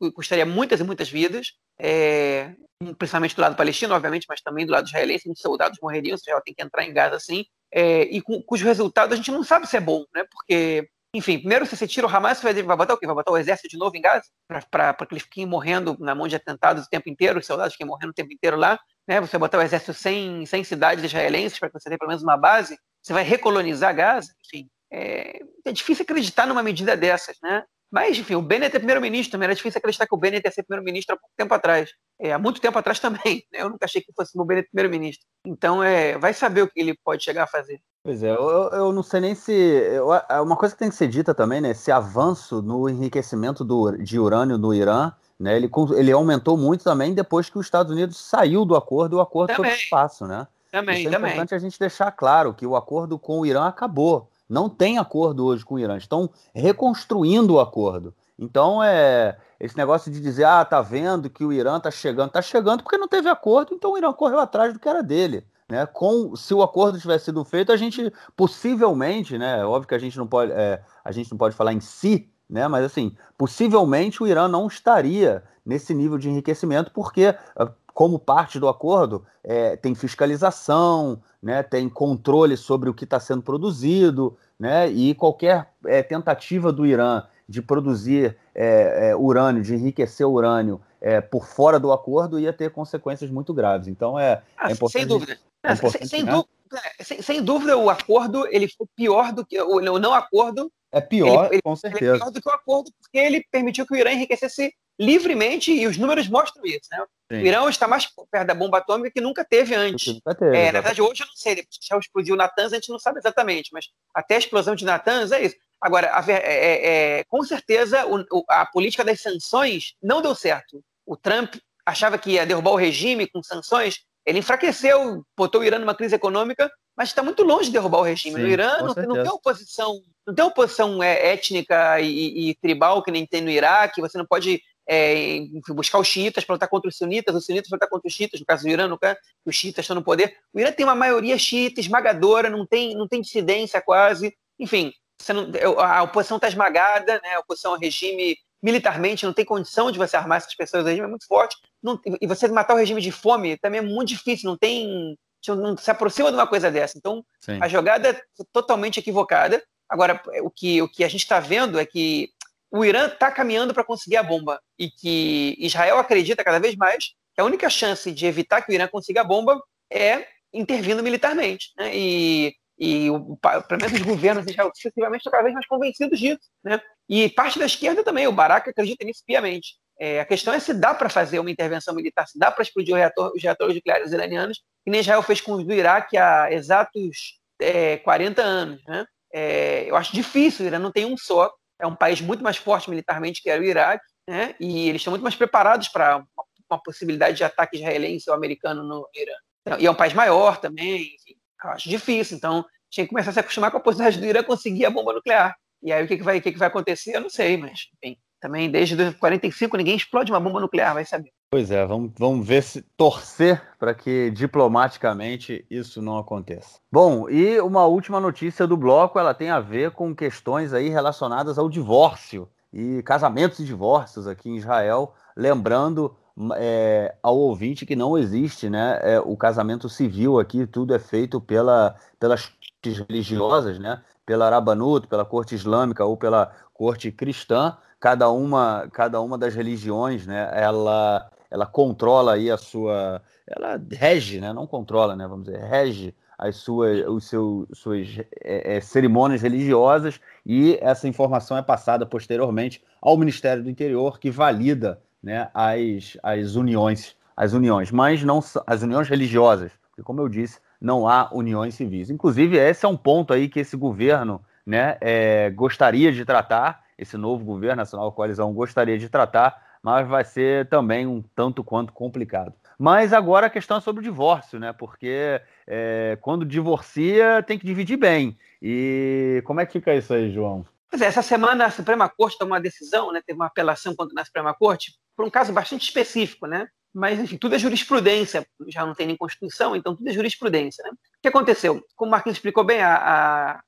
B: que custaria muitas e muitas vidas, é, principalmente do lado palestino, obviamente, mas também do lado israelense, muitos soldados morreriam, Israel tem que entrar em Gaza sim, é, e com, cujo resultado a gente não sabe se é bom, né? Porque, enfim, primeiro se você tira o Hamas, você vai, botar o quê? Vai botar o exército de novo em Gaza? Para que eles fiquem morrendo na mão de atentados o tempo inteiro, os soldados fiquem morrendo o tempo inteiro lá, né? Você vai botar o exército sem, sem cidades israelenses para que você tenha pelo menos uma base, você vai recolonizar Gaza, enfim. É, é difícil acreditar numa medida dessas, né? Mas, enfim, o Bennett é primeiro-ministro, também era difícil acreditar que o Bennett ia ser primeiro-ministro há pouco tempo atrás. É, há muito tempo atrás também, né? eu nunca achei que fosse o Bennett primeiro-ministro. Então, é, vai saber o que ele pode chegar a fazer.
A: Pois é, eu, eu não sei nem se. Eu, é uma coisa que tem que ser dita também, né? Esse avanço no enriquecimento do, de urânio no Irã, né? Ele, ele aumentou muito também depois que os Estados Unidos saiu do acordo e o acordo também. o espaço, né?
B: Também,
A: Isso é
B: também.
A: importante a gente deixar claro que o acordo com o Irã acabou. Não tem acordo hoje com o Irã. Estão reconstruindo o acordo. Então, é esse negócio de dizer, ah, tá vendo que o Irã tá chegando, tá chegando porque não teve acordo, então o Irã correu atrás do que era dele. Né? Com, se o acordo tivesse sido feito, a gente possivelmente, né? Óbvio que a gente não pode, é, a gente não pode falar em si, né? Mas assim, possivelmente o Irã não estaria nesse nível de enriquecimento, porque como parte do acordo, é, tem fiscalização, né, tem controle sobre o que está sendo produzido, né, e qualquer é, tentativa do Irã de produzir é, é, urânio, de enriquecer urânio é, por fora do acordo, ia ter consequências muito graves. Então é,
B: ah, é importante. Sem dúvida. É sem, né? dúvida sem, sem, dúvida, o acordo ele foi pior do que o, não acordo.
A: É pior, ele, com certeza. Ele é
B: pior do que o acordo, porque ele permitiu que o Irã enriquecesse livremente, e os números mostram isso. Né? O Irã está mais perto da bomba atômica que nunca teve antes. Nunca teve, é, na verdade, hoje eu não sei, depois que explodiu Natanz, a gente não sabe exatamente, mas até a explosão de Natanz é isso. Agora, a, é, é, é, com certeza, o, a política das sanções não deu certo. O Trump achava que ia derrubar o regime com sanções, ele enfraqueceu, botou o Irã numa crise econômica, mas está muito longe de derrubar o regime. Sim, no Irã não, não, tem oposição, não tem oposição é, étnica e, e, tribal que nem tem no Iraque. Você não pode é, buscar os xiitas para lutar contra os sunitas, os sunitas para lutar contra os xiitas, no caso do Irã, no caso, os xiitas estão no poder. O Irã tem uma maioria xiita esmagadora, não tem, não tem dissidência quase. Enfim, não, a oposição está esmagada, né? a oposição ao regime militarmente não tem condição de você armar essas pessoas, o regime é muito forte. Não, e você matar o regime de fome também é muito difícil, não tem. não se aproxima de uma coisa dessa. Então, Sim. a jogada é totalmente equivocada. Agora, o que, o que a gente está vendo é que o Irã está caminhando para conseguir a bomba e que Israel acredita cada vez mais que a única chance de evitar que o Irã consiga a bomba é intervindo militarmente. Né? E e o, pelo menos os governos sucessivamente estão cada vez mais convencidos disso. Né? E parte da esquerda também, o Barack acredita nisso piamente. É, a questão é se dá para fazer uma intervenção militar, se dá para explodir reator, os reatores nucleares iranianos, que nem Israel fez com os do Iraque há exatos é, 40 anos. Né? É, eu acho difícil, o Irã não tem um só, é um país muito mais forte militarmente que era o Iraque, né? e eles estão muito mais preparados para uma possibilidade de ataque israelense ou americano no Irã. Então, e é um país maior também, enfim, eu acho difícil. Então, tinha que começar a se acostumar com a possibilidade do Irã conseguir a bomba nuclear. E aí o que, que, vai, o que, que vai acontecer, eu não sei, mas enfim, também desde 45 ninguém explode uma bomba nuclear, vai saber.
A: Pois é, vamos, vamos ver se torcer para que diplomaticamente isso não aconteça. Bom, e uma última notícia do bloco, ela tem a ver com questões aí relacionadas ao divórcio e casamentos e divórcios aqui em Israel, lembrando é, ao ouvinte que não existe né, é, o casamento civil aqui, tudo é feito pela, pelas religiosas, né, pela Rabanut, pela corte islâmica ou pela corte cristã, cada uma, cada uma das religiões, né, ela, ela controla aí a sua, ela rege, né, não controla, né, vamos dizer, rege as suas, os seus, suas é, é, cerimônias religiosas e essa informação é passada posteriormente ao Ministério do Interior, que valida né, as, as uniões, as uniões, mas não as uniões religiosas, porque como eu disse, não há uniões civis. Inclusive, esse é um ponto aí que esse governo né, é, gostaria de tratar, esse novo governo nacional coalizão gostaria de tratar, mas vai ser também um tanto quanto complicado. Mas agora a questão é sobre o divórcio, né? Porque é, quando divorcia tem que dividir bem. E como é que fica isso aí, João?
B: Pois é, essa semana a Suprema Corte tomou uma decisão, né? Teve uma apelação contra na Suprema Corte por um caso bastante específico, né? Mas, enfim, tudo é jurisprudência, já não tem nem Constituição, então tudo é jurisprudência. Né? O que aconteceu? Como o Marquinhos explicou bem, a, a,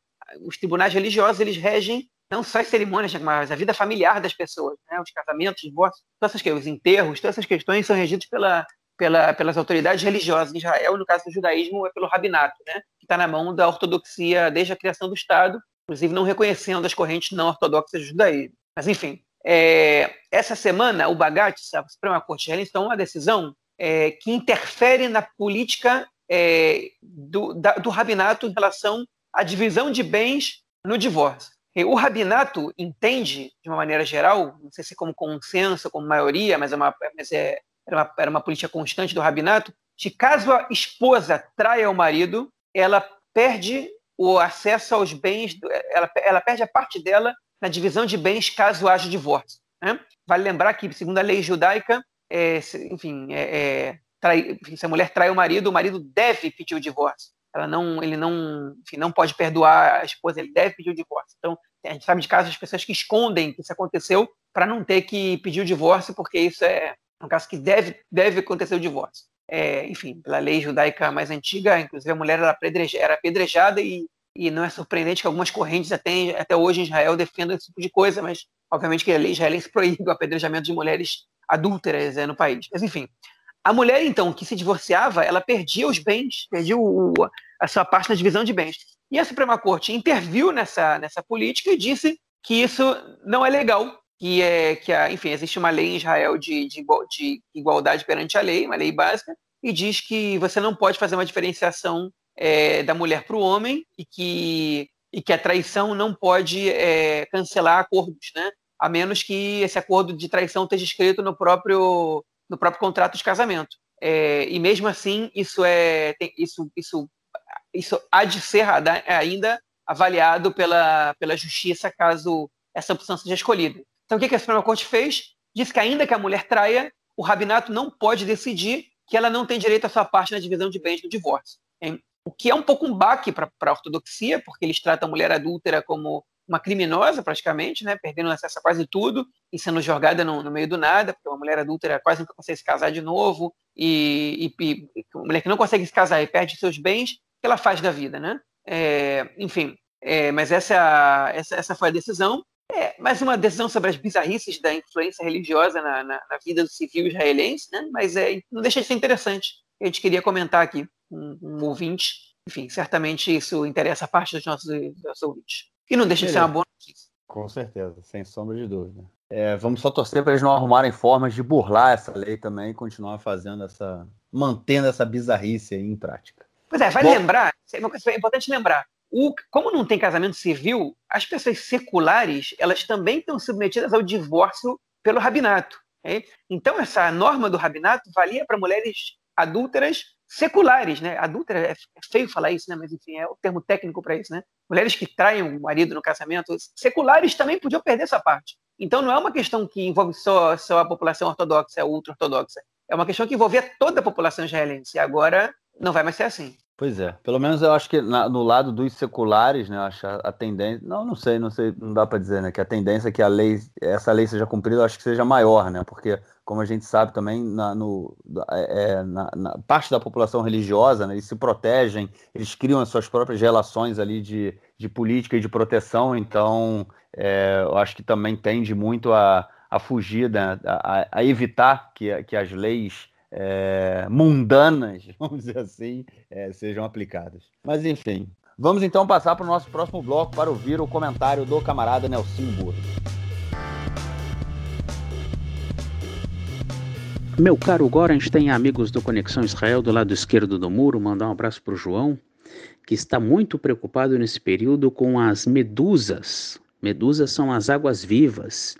B: os tribunais religiosos eles regem não só as cerimônias, mas a vida familiar das pessoas, né? os casamentos, os divórcios, todas essas os enterros, todas essas questões são regidos pela, pela, pelas autoridades religiosas em Israel, no caso do judaísmo é pelo rabinato, né? que está na mão da ortodoxia desde a criação do Estado, inclusive não reconhecendo as correntes não ortodoxas do judaísmo. Mas, enfim, é, essa semana, o Bagat, a Suprema Corte israelense, tomou uma decisão é, que interfere na política é, do, da, do rabinato em relação à divisão de bens no divórcio. O rabinato entende, de uma maneira geral, não sei se como consenso, como maioria, mas, é uma, mas é, era, uma, era uma política constante do rabinato, que caso a esposa traia o marido, ela perde o acesso aos bens, ela, ela perde a parte dela na divisão de bens caso haja divórcio. Né? Vale lembrar que, segundo a lei judaica, é, enfim, é, é, trai, se a mulher trai o marido, o marido deve pedir o divórcio. Ela não, ele não, enfim, não pode perdoar a esposa, ele deve pedir o divórcio. Então, a gente sabe de casos de pessoas que escondem que isso aconteceu para não ter que pedir o divórcio, porque isso é um caso que deve, deve acontecer o divórcio. É, enfim, pela lei judaica mais antiga, inclusive a mulher era apedrejada, era apedrejada e e não é surpreendente que algumas correntes até, até hoje em Israel defendam esse tipo de coisa, mas obviamente que a lei israelense proíbe o apedrejamento de mulheres adúlteras é, no país. Mas enfim, a mulher então que se divorciava, ela perdia os bens, perdia o, a sua parte na divisão de bens. E a Suprema Corte interviu nessa, nessa política e disse que isso não é legal, que é que a, enfim existe uma lei em Israel de, de, de igualdade perante a lei, uma lei básica, e diz que você não pode fazer uma diferenciação é, da mulher para o homem e que, e que a traição não pode é, cancelar acordos, né? a menos que esse acordo de traição esteja escrito no próprio, no próprio contrato de casamento. É, e mesmo assim, isso, é, tem, isso, isso, isso há de ser ainda avaliado pela, pela justiça caso essa opção seja escolhida. Então, o que a Suprema Corte fez? Diz que ainda que a mulher traia, o rabinato não pode decidir que ela não tem direito à sua parte na divisão de bens do divórcio. Hein? o que é um pouco um baque para a ortodoxia, porque eles tratam a mulher adúltera como uma criminosa, praticamente, né, perdendo acesso a quase tudo e sendo jogada no, no meio do nada, porque uma mulher adúltera quase nunca consegue se casar de novo, e, e, e uma mulher que não consegue se casar e perde seus bens, o que ela faz da vida, né? É, enfim, é, mas essa, essa, essa foi a decisão. É, mais uma decisão sobre as bizarrices da influência religiosa na, na, na vida do civil israelense, né? mas é, não deixa de ser interessante. A gente queria comentar aqui um, um ouvinte. Enfim, certamente isso interessa a parte dos nossos, dos nossos ouvintes. E não deixa de ser uma boa notícia.
A: Com certeza, sem sombra de dúvida. É, vamos só torcer para eles não arrumarem formas de burlar essa lei também e continuar fazendo essa. mantendo essa bizarrice aí em prática.
B: Pois é, vai Bom, lembrar, é coisa importante lembrar. O, como não tem casamento civil, as pessoas seculares elas também estão submetidas ao divórcio pelo rabinato. Então, essa norma do rabinato valia para mulheres adúlteras seculares, né? Adúltera é, é feio falar isso, né? Mas enfim, é o termo técnico para isso, né? Mulheres que traem o marido no casamento, seculares também podiam perder essa parte. Então não é uma questão que envolve só, só a população ortodoxa, ultra-ortodoxa. é uma questão que envolvia toda a população israelense. E agora não vai mais ser assim.
A: Pois é, pelo menos eu acho que na, no lado dos seculares, né, acho a, a tendência, não, não sei, não sei, não dá para dizer, né, que a tendência é que a lei, essa lei seja cumprida, eu acho que seja maior, né, porque como a gente sabe também, na, no, é, é, na, na parte da população religiosa, né, eles se protegem, eles criam as suas próprias relações ali de, de política e de proteção, então é, eu acho que também tende muito a, a fugir, né, a, a evitar que, que as leis é, mundanas, vamos dizer assim, é, sejam aplicadas. Mas enfim, vamos então passar para o nosso próximo bloco para ouvir o comentário do camarada Nelson Burro.
C: Meu caro Gorenstein, amigos do Conexão Israel do lado esquerdo do muro, mandar um abraço para o João, que está muito preocupado nesse período com as medusas. Medusas são as águas vivas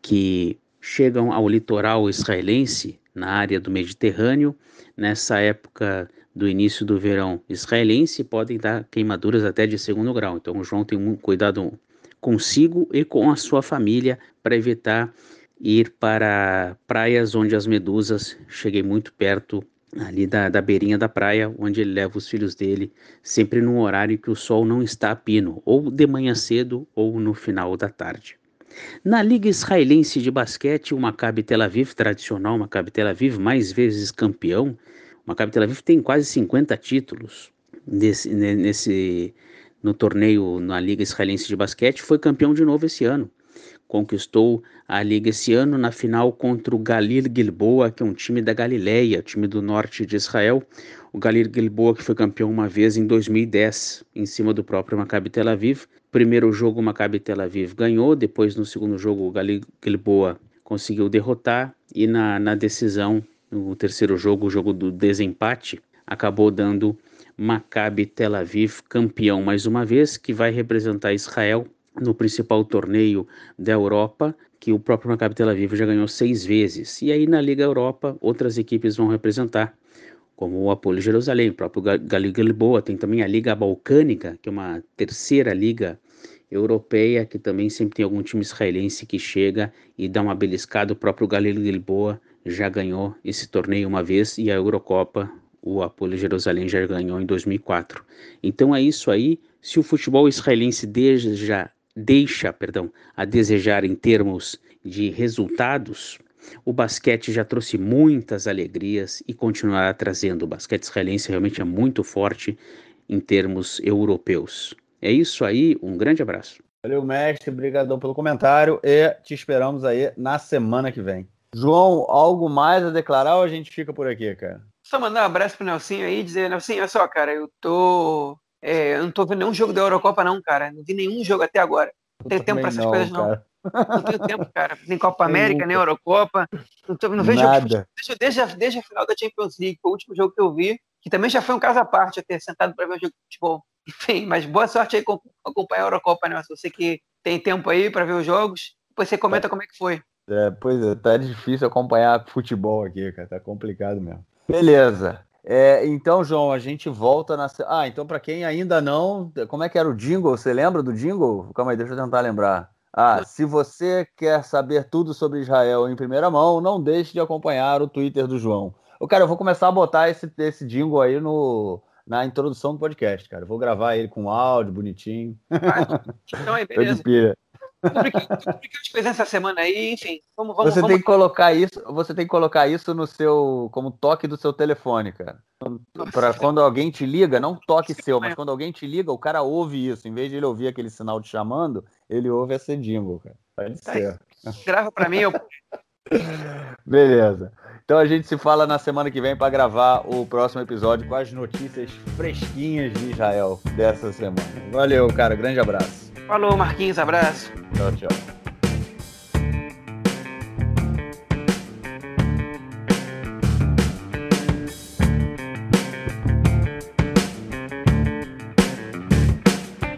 C: que chegam ao litoral israelense na área do Mediterrâneo, nessa época do início do verão israelense, podem dar queimaduras até de segundo grau. Então, João tem um cuidado consigo e com a sua família para evitar ir para praias onde as medusas cheguem muito perto ali da, da beirinha da praia, onde ele leva os filhos dele, sempre num horário que o sol não está a pino, ou de manhã cedo ou no final da tarde. Na Liga Israelense de Basquete, o Maccabi Tel Aviv, tradicional Maccabi Tel Aviv, mais vezes campeão, o Maccabi Tel Aviv tem quase 50 títulos nesse, nesse, no torneio na Liga Israelense de Basquete, foi campeão de novo esse ano. Conquistou a Liga esse ano na final contra o Galil Gilboa, que é um time da Galileia, time do norte de Israel. O Galil Gilboa que foi campeão uma vez em 2010, em cima do próprio Maccabi Tel Aviv. Primeiro jogo o Maccabi Tel Aviv ganhou, depois no segundo jogo o Galil Gilboa conseguiu derrotar e na, na decisão, no terceiro jogo, o jogo do desempate, acabou dando Maccabi Tel Aviv campeão mais uma vez, que vai representar Israel no principal torneio da Europa, que o próprio Maccabi Tel Aviv já ganhou seis vezes. E aí na Liga Europa, outras equipes vão representar como o Apolo Jerusalém, o próprio Galil Gilboa, tem também a Liga Balcânica, que é uma terceira liga europeia, que também sempre tem algum time israelense que chega e dá uma beliscada. O próprio Galil Gilboa já ganhou esse torneio uma vez e a Eurocopa, o Apolo Jerusalém já ganhou em 2004. Então é isso aí. Se o futebol israelense deixa, deixa perdão, a desejar em termos de resultados, o basquete já trouxe muitas alegrias e continuará trazendo. O basquete israelense realmente é muito forte em termos europeus. É isso aí, um grande abraço.
A: Valeu, mestre, obrigadão pelo comentário e te esperamos aí na semana que vem. João, algo mais a declarar ou a gente fica por aqui, cara?
B: Só mandar um abraço pro Nelsinho aí e dizer, Nelsinho, olha só, cara, eu tô. É, eu não tô vendo nenhum jogo da Eurocopa, não, cara. Não vi nenhum jogo até agora. Não tenho tempo pra essas não, coisas, não. Não tenho tempo, cara. Nem Copa América, nem Eurocopa. Não, tô, não vejo
A: Nada.
B: Desde, a final da Champions League, foi o último jogo que eu vi, que também já foi um caso à parte, eu ter sentado para ver o jogo de futebol. Enfim, mas boa sorte aí com acompanhar a Eurocopa, né? Se você que tem tempo aí para ver os jogos, depois você comenta como é que foi.
A: É, pois é, tá difícil acompanhar futebol aqui, cara. Tá complicado mesmo. Beleza. É, então, João, a gente volta na. Ah, então, para quem ainda não. Como é que era o jingle? Você lembra do jingle? Calma aí, deixa eu tentar lembrar. Ah, se você quer saber tudo sobre Israel em primeira mão, não deixe de acompanhar o Twitter do João. O cara, eu vou começar a botar esse, esse jingle aí no, na introdução do podcast, cara. Eu vou gravar ele com áudio bonitinho.
B: Ah, então aí, beleza. Que eu fez essa semana aí, enfim. Vamos,
A: vamos,
B: você
A: vamos... tem que colocar isso, você tem que colocar isso no seu, como toque do seu telefone, cara. Para quando alguém te liga, não toque seu, mas quando alguém te liga, o cara ouve isso. Em vez de ele ouvir aquele sinal te chamando, ele ouve esse jingle, cara. Pode tá ser.
B: Grava para mim, eu.
A: Beleza. Então a gente se fala na semana que vem para gravar o próximo episódio com as notícias fresquinhas de Israel dessa semana. Valeu, cara. Grande abraço.
B: Falou, Marquinhos. Abraço.
A: Tchau, tchau.